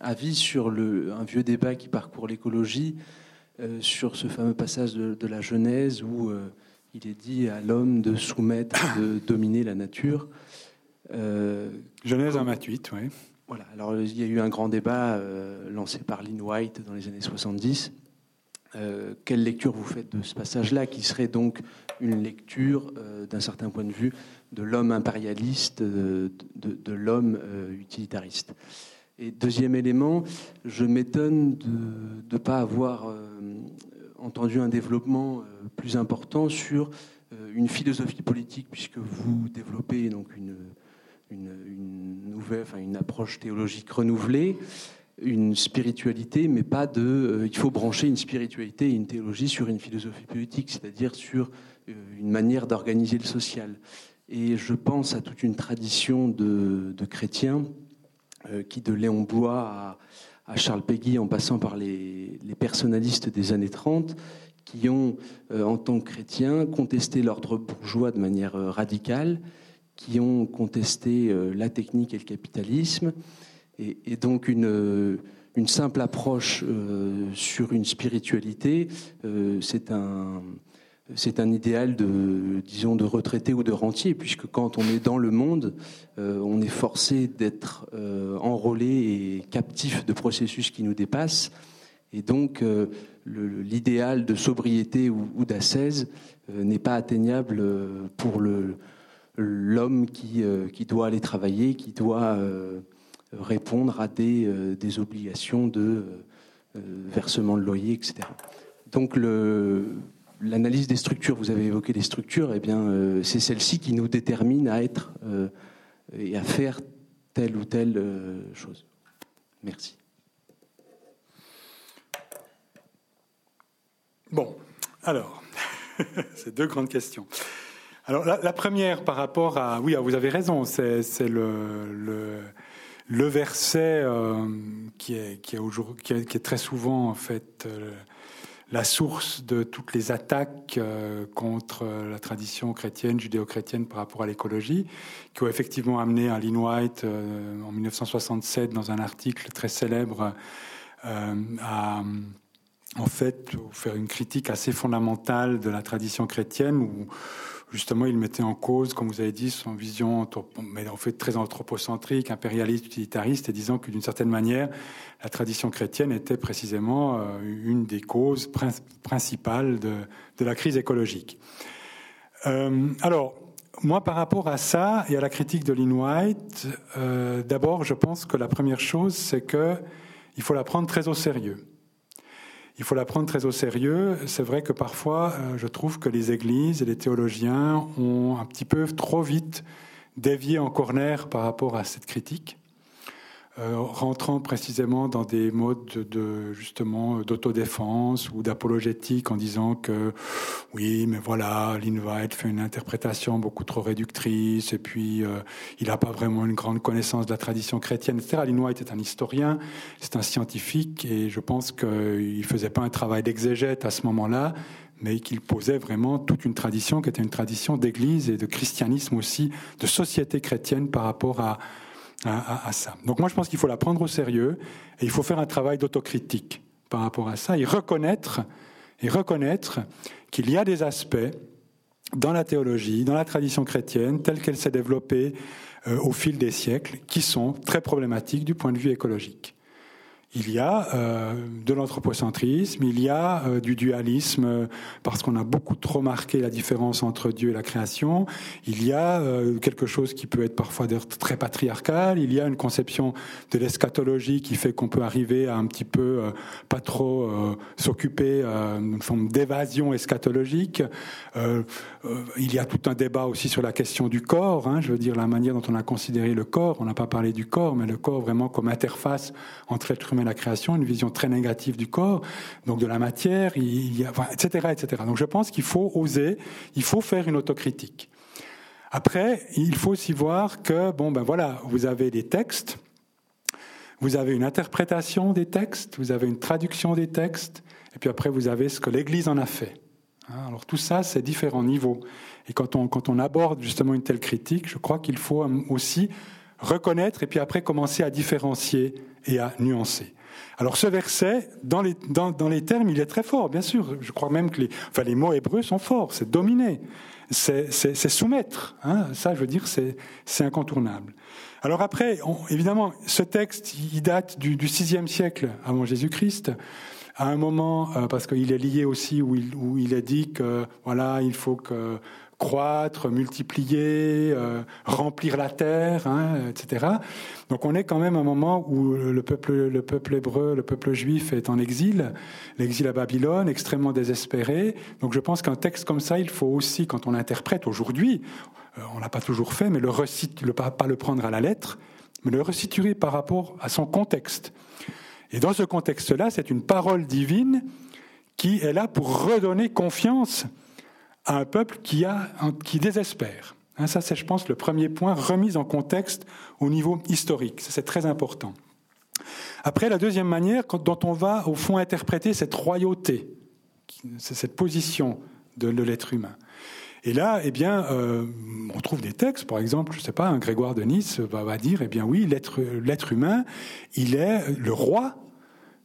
avis sur le, un vieux débat qui parcourt l'écologie, sur ce fameux passage de, de la Genèse où il est dit à l'homme de soumettre, de dominer la nature. Genèse 1,28, oui. Voilà, alors il y a eu un grand débat lancé par Lynn White dans les années 70 euh, quelle lecture vous faites de ce passage-là, qui serait donc une lecture, euh, d'un certain point de vue, de l'homme impérialiste, euh, de, l'homme utilitariste? Et deuxième élément, je m'étonne de ne pas avoir entendu un développement plus important sur une philosophie politique, puisque vous développez donc une, une nouvelle, enfin une approche théologique renouvelée une spiritualité, mais pas de. Euh, il faut brancher une spiritualité et une théologie sur une philosophie politique, c'est-à-dire sur euh, une manière d'organiser le social. Et je pense à toute une tradition de, chrétiens euh, qui, de Léon Blois à, Charles Péguy, en passant par les, personnalistes des années 30, qui ont, en tant que chrétiens, contesté l'ordre bourgeois de manière radicale, qui ont contesté la technique et le capitalisme et, donc une, simple approche euh, sur une spiritualité, euh, c'est un, c'est un idéal de, disons, de retraité ou de rentier, puisque quand on est dans le monde, euh, on est forcé d'être enrôlé et captif de processus qui nous dépassent. Et donc, l'idéal de sobriété ou, ou d'ascèse n'est pas atteignable pour l'homme qui, doit aller travailler, qui doit répondre à des, euh, des obligations de euh, euh, versement de loyer, etc. Donc l'analyse des structures, vous avez évoqué les structures, eh bien c'est celle-ci qui nous détermine à être et à faire telle ou telle chose. Merci. Bon, alors, c'est deux grandes questions. Alors la, première par rapport à, oui, vous avez raison, c'est le verset euh, qui, est, qui, est très souvent en fait euh, la source de toutes les attaques euh, contre la tradition chrétienne, judéo-chrétienne par rapport à l'écologie, qui ont effectivement amené à Lynn White en 1967 dans un article très célèbre à en fait faire une critique assez fondamentale de la tradition chrétienne où justement, il mettait en cause, comme vous avez dit, son vision, mais en fait très anthropocentrique, impérialiste, utilitariste, et disant que d'une certaine manière, la tradition chrétienne était précisément euh, une des causes principales de, la crise écologique. Euh, alors, moi, par rapport à ça et à la critique de Lynn White, euh, d'abord, je pense que la première chose, c'est que il faut la prendre très au sérieux il faut la prendre très au sérieux. C'est vrai que parfois, euh, je trouve que les églises et les théologiens ont un petit peu trop vite dévié en corner par rapport à cette critique. Euh, rentrant précisément dans des modes de, justement d'autodéfense ou d'apologétique en disant que oui mais voilà l'invite fait une interprétation beaucoup trop réductrice et puis euh, il n'a pas vraiment une grande connaissance de la tradition chrétienne etc. White est un historien c'est un scientifique et je pense qu'il faisait pas un travail d'exégète à ce moment-là mais qu'il posait vraiment toute une tradition qui était une tradition d'église et de christianisme aussi de société chrétienne par rapport à Donc moi je pense qu'il faut la prendre au sérieux et il faut faire un travail d'autocritique par rapport à ça et reconnaître, et reconnaître qu'il y a des aspects dans la théologie, dans la tradition chrétienne, telle qu'elle s'est développée euh, au fil des siècles, qui sont très problématiques du point de vue écologique il y a euh, de l'anthropocentrisme, il y a euh, du dualisme, euh, parce qu'on a beaucoup trop marqué la différence entre Dieu et la création. Il y a quelque chose qui peut être parfois très patriarcal. Il y a une conception de l'eschatologie qui fait qu'on peut arriver à un petit peu pas trop s'occuper d'une forme d'évasion eschatologique. il y a tout un débat aussi sur la question du corps. Hein, je veux dire la manière dont on a considéré le corps. On n'a pas parlé du corps, mais le corps vraiment comme interface entre être humain la création, une vision très négative du corps, donc de la matière, etc., etc. Donc je pense qu'il faut oser, il faut faire une autocritique. Après, il faut aussi voir que, bon, ben voilà, vous avez des textes, vous avez une interprétation des textes, vous avez une traduction des textes, et puis après, vous avez ce que l'Église en a fait. Hein, alors tout ça, c'est différents niveaux. Et quand on, quand on aborde justement une telle critique, je crois qu'il faut aussi reconnaître et puis après commencer à différencier et à nuancer. Alors ce verset, dans les, dans, dans les termes, il est très fort, bien sûr. Je crois même que les, enfin, les mots hébreux sont forts. C'est dominer, c'est soumettre. Hein. Ça, je veux dire, c'est incontournable. Alors après, évidemment, ce texte, il date du, du VIe siècle avant Jésus-Christ à un moment, euh, parce qu'il est lié aussi où il, où il est dit que voilà, il faut que croître, multiplier, euh, remplir la terre, hein, etc. Donc on est quand même à un moment où le peuple, le peuple hébreu, le peuple juif est en exil, l'exil à Babylone, extrêmement désespéré. Donc je pense qu'un texte comme ça, il faut aussi, quand on l'interprète aujourd'hui, euh, on l'a pas toujours fait, mais le, le pas, le prendre à la lettre, mais le resituer par rapport à son contexte. Et dans ce contexte-là, c'est une parole divine qui est là pour redonner confiance à un peuple qui, a, qui désespère. Hein, ça, c'est, je pense, le premier point, remise en contexte au niveau historique. c'est très important. Après, la deuxième manière dont on va, au fond, interpréter cette royauté, cette position de, l'être humain. Et là, eh bien, euh, on trouve des textes, par exemple, je ne sais pas, un Grégoire de Nice va, dire, eh bien oui, l'être, l'être humain, il est le roi,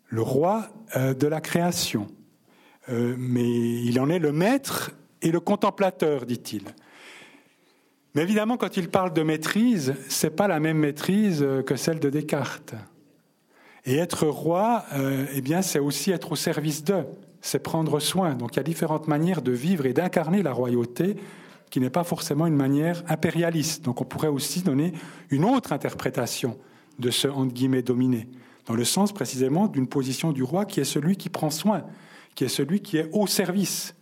le roi euh, de la création. Euh, mais il en est le maître et le contemplateur, dit-il. Mais évidemment, quand il parle de maîtrise, ce n'est pas la même maîtrise euh, que celle de Descartes. Et être roi, euh, eh bien, c'est aussi être au service d'eux, c'est prendre soin. Donc il y a différentes manières de vivre et d'incarner la royauté qui n'est pas forcément une manière impérialiste. Donc on pourrait aussi donner une autre interprétation de ce entre guillemets dominé, dans le sens précisément d'une position du roi qui est celui qui prend soin, qui est celui qui est au service.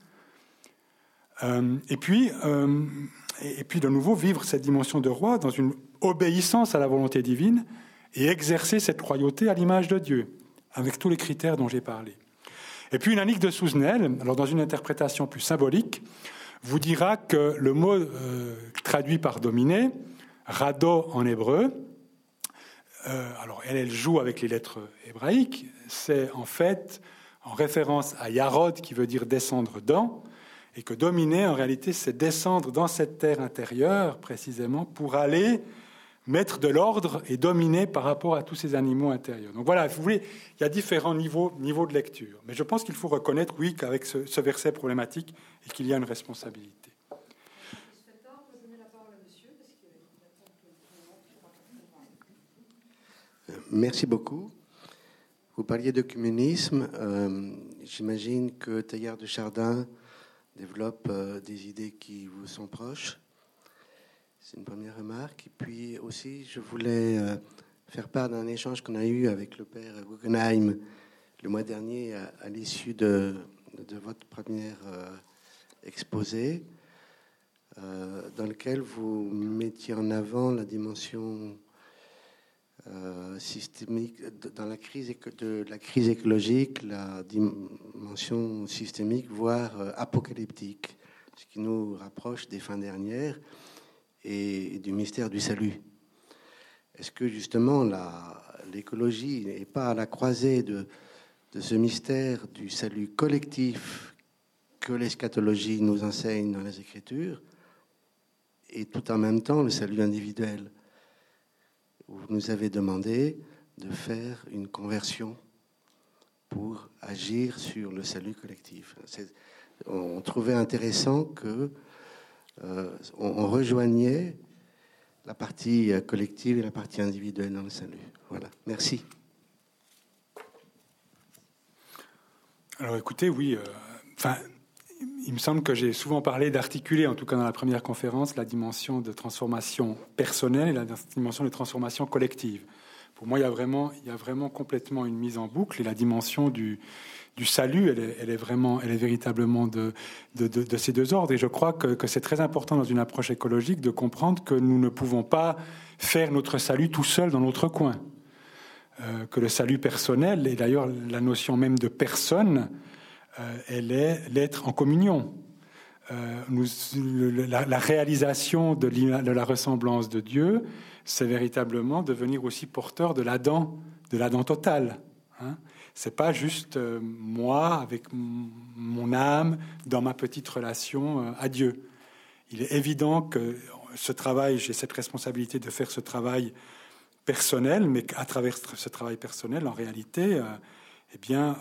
Euh, et puis, euh, et puis de nouveau vivre cette dimension de roi dans une obéissance à la volonté divine et exercer cette royauté à l'image de Dieu, avec tous les critères dont j'ai parlé. Et puis une de Souzenel, alors dans une interprétation plus symbolique, vous dira que le mot euh, traduit par dominer, rado en hébreu, alors elle, elle joue avec les lettres hébraïques, c'est en fait en référence à Yarod qui veut dire descendre dans, et que dominer, en réalité, c'est descendre dans cette terre intérieure, précisément, pour aller mettre de l'ordre et dominer par rapport à tous ces animaux intérieurs. Donc voilà, vous voulez, il y a différents niveaux, niveaux de lecture. Mais je pense qu'il faut reconnaître, oui, qu'avec ce, verset problématique, et qu'il y a une responsabilité. Merci beaucoup. Vous parliez d'œcuménisme. Euh, J'imagine que Taillard de Chardin développe euh, des idées qui vous sont proches. C'est une première remarque. Et puis aussi, je voulais euh, faire part d'un échange qu'on a eu avec le père Guggenheim le mois dernier à, l'issue de, votre première euh, exposé, dans lequel vous mettiez en avant la dimension systémique dans la crise de la crise écologique, la dimension systémique, voire euh, apocalyptique, ce qui nous rapproche des fins dernières et du mystère du salut. Est-ce que justement l'écologie n'est pas à la croisée de, de ce mystère du salut collectif que l'eschatologie nous enseigne dans les Écritures et tout en même temps le salut individuel? Vous nous avez demandé de faire une conversion pour agir sur le salut collectif. On trouvait intéressant que euh, on, rejoignait la partie collective et la partie individuelle dans le salut. Voilà. Merci. Alors écoutez, oui. Euh, enfin, il me semble que j'ai souvent parlé d'articuler, en tout cas dans la première conférence, la dimension de transformation personnelle et la dimension de transformation collective. Pour moi, il y a vraiment, il y a vraiment complètement une mise en boucle et la dimension du, salut, elle est, vraiment, elle est véritablement de, ces deux ordres. Et je crois que, c'est très important dans une approche écologique de comprendre que nous ne pouvons pas faire notre salut tout seul dans notre coin. Euh, que le salut personnel, et d'ailleurs la notion même de personne, elle est l'être en communion. Euh, la, réalisation de, la ressemblance de Dieu, c'est véritablement devenir aussi porteur de l'Adam, de l'Adam total. Hein. C'est pas juste euh, moi avec mon âme dans ma petite relation à Dieu. Il est évident que ce travail, j'ai cette responsabilité de faire ce travail personnel, mais qu'à travers ce travail personnel, en réalité, eh bien,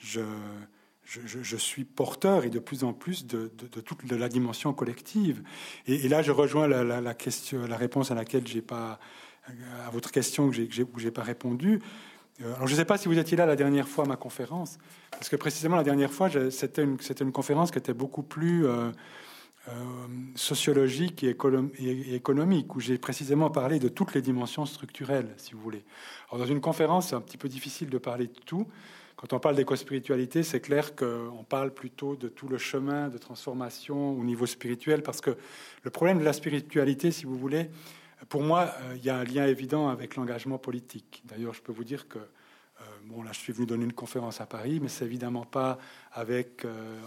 je, suis porteur et de plus en plus de, toute la dimension collective. Et, là, je rejoins la, réponse à laquelle j'ai pas, à votre question que j'ai, où pas répondu. Euh, alors, je ne sais pas si vous étiez là la dernière fois à ma conférence, parce que précisément la dernière fois, c'était une, conférence qui était beaucoup plus euh, euh, sociologique et, économique, où j'ai précisément parlé de toutes les dimensions structurelles, si vous voulez. Dans une conférence, c'est un petit peu difficile de parler de tout. Quand on parle d'éco-spiritualité, c'est clair qu'on parle plutôt de tout le chemin de transformation au niveau spirituel, parce que le problème de la spiritualité, si vous voulez, pour moi, euh, il y a un lien évident avec l'engagement politique. D'ailleurs, je peux vous dire que, euh, bon, là, je suis venu donner une conférence à Paris, mais c'est évidemment pas avec euh,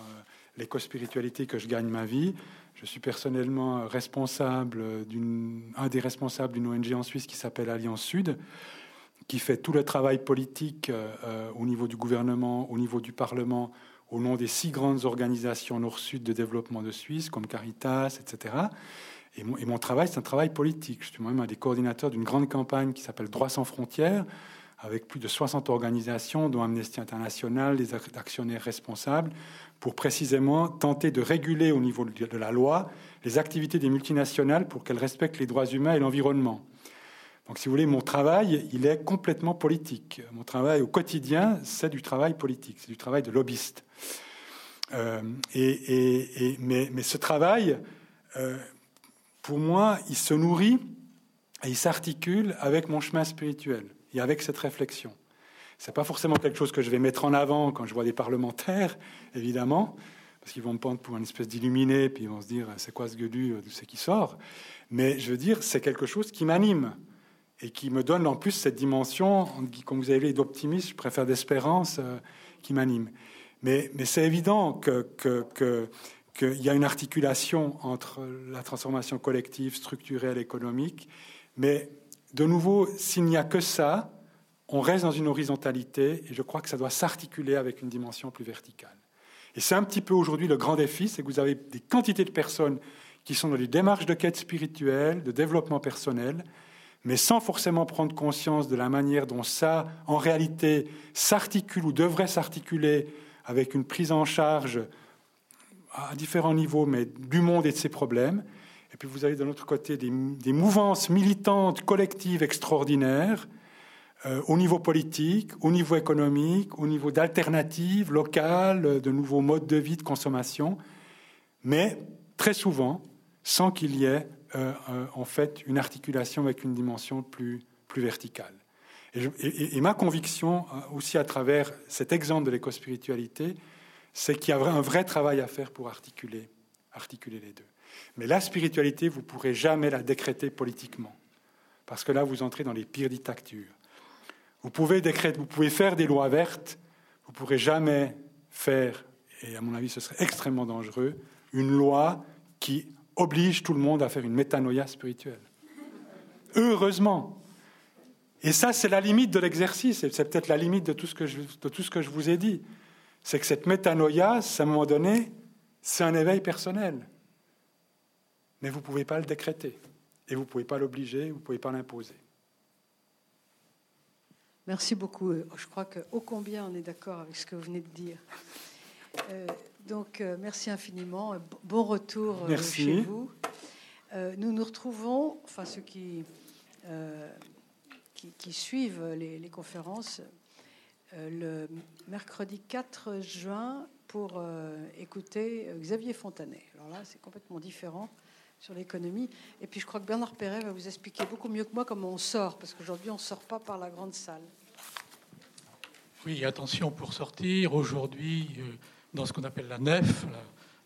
l'éco-spiritualité que je gagne ma vie. Je suis personnellement responsable d'une, un des responsables d'une ONG en Suisse qui s'appelle Alliance Sud qui fait tout le travail politique euh, euh, au niveau du gouvernement, au niveau du Parlement, au nom des six grandes organisations nord-sud de développement de Suisse, comme Caritas, etc. Et mon, et mon travail, c'est un travail politique. Je suis moi-même un des coordinateurs d'une grande campagne qui s'appelle Droits sans frontières, avec plus de 60 organisations, dont Amnesty International, des actionnaires responsables, pour précisément tenter de réguler au niveau de la loi les activités des multinationales pour qu'elles respectent les droits humains et l'environnement. Donc, si vous voulez, mon travail, il est complètement politique. Mon travail au quotidien, c'est du travail politique, c'est du travail de lobbyiste. Euh, et, mais, ce travail, euh, pour moi, il se nourrit et il s'articule avec mon chemin spirituel et avec cette réflexion. C'est pas forcément quelque chose que je vais mettre en avant quand je vois des parlementaires, évidemment, parce qu'ils vont me prendre pour une espèce d'illuminé, puis ils vont se dire c'est quoi ce gueulu, d'où c'est qui sort? Mais je veux dire, c'est quelque chose qui m'anime et qui me donne en plus cette dimension, comme vous avez dit, d'optimisme, je préfère d'espérance, euh, qui m'anime. Mais, c'est évident qu'il y a une articulation entre la transformation collective, structurelle, économique, mais de nouveau, s'il n'y a que ça, on reste dans une horizontalité, et je crois que ça doit s'articuler avec une dimension plus verticale. Et c'est un petit peu aujourd'hui le grand défi, c'est que vous avez des quantités de personnes qui sont dans des démarches de quête spirituelle, de développement personnel, mais sans forcément prendre conscience de la manière dont ça, en réalité, s'articule ou devrait s'articuler avec une prise en charge à différents niveaux, mais du monde et de ses problèmes. Et puis vous avez de l'autre côté des, mouvances militantes, collectives extraordinaires, euh, au niveau politique, au niveau économique, au niveau d'alternatives locales, de nouveaux modes de vie, de consommation, mais très souvent sans qu'il y ait en fait une articulation avec une dimension plus, plus verticale. Et, ma conviction, euh, aussi à travers cet exemple de l'éco-spiritualité, c'est qu'il y a un vrai travail à faire pour articuler, articuler les deux. Mais la spiritualité, vous ne pourrez jamais la décréter politiquement, parce que là, vous entrez dans les pires dictatures. Vous pouvez, décréter, vous pouvez faire des lois vertes, vous ne pourrez jamais faire, et à mon avis ce serait extrêmement dangereux, une loi qui oblige tout le monde à faire une métanoïa spirituelle. Heureusement. Et ça, c'est la limite de l'exercice, et c'est peut-être la limite de tout, ce que je, de tout ce que je vous ai dit. C'est que cette métanoïa, à un moment donné, c'est un éveil personnel. Mais vous ne pouvez pas le décréter. Et vous ne pouvez pas l'obliger, vous ne pouvez pas l'imposer. Merci beaucoup. Je crois que ô combien on est d'accord avec ce que vous venez de dire. Euh, donc, euh, merci infiniment. Bon retour euh, chez vous. nous nous retrouvons, enfin ceux qui, qui, suivent les, les conférences, le mercredi 4 juin pour écouter Xavier Fontanet. Alors là, c'est complètement différent sur l'économie. Et puis je crois que Bernard Perret va vous expliquer beaucoup mieux que moi comment on sort, parce qu'aujourd'hui on ne sort pas par la grande salle. Oui, attention pour sortir. Aujourd'hui, euh, dans ce qu'on appelle la nef, la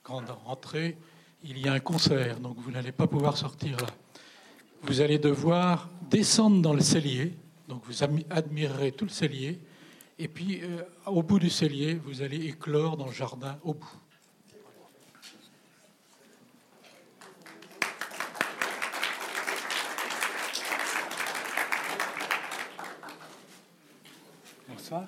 grande entrée, il y a un concert, donc vous n'allez pas pouvoir sortir là. Vous allez devoir descendre dans le cellier, donc vous admirerez tout le cellier, et puis euh, au bout du cellier, vous allez éclore dans le jardin au bout. Bonsoir.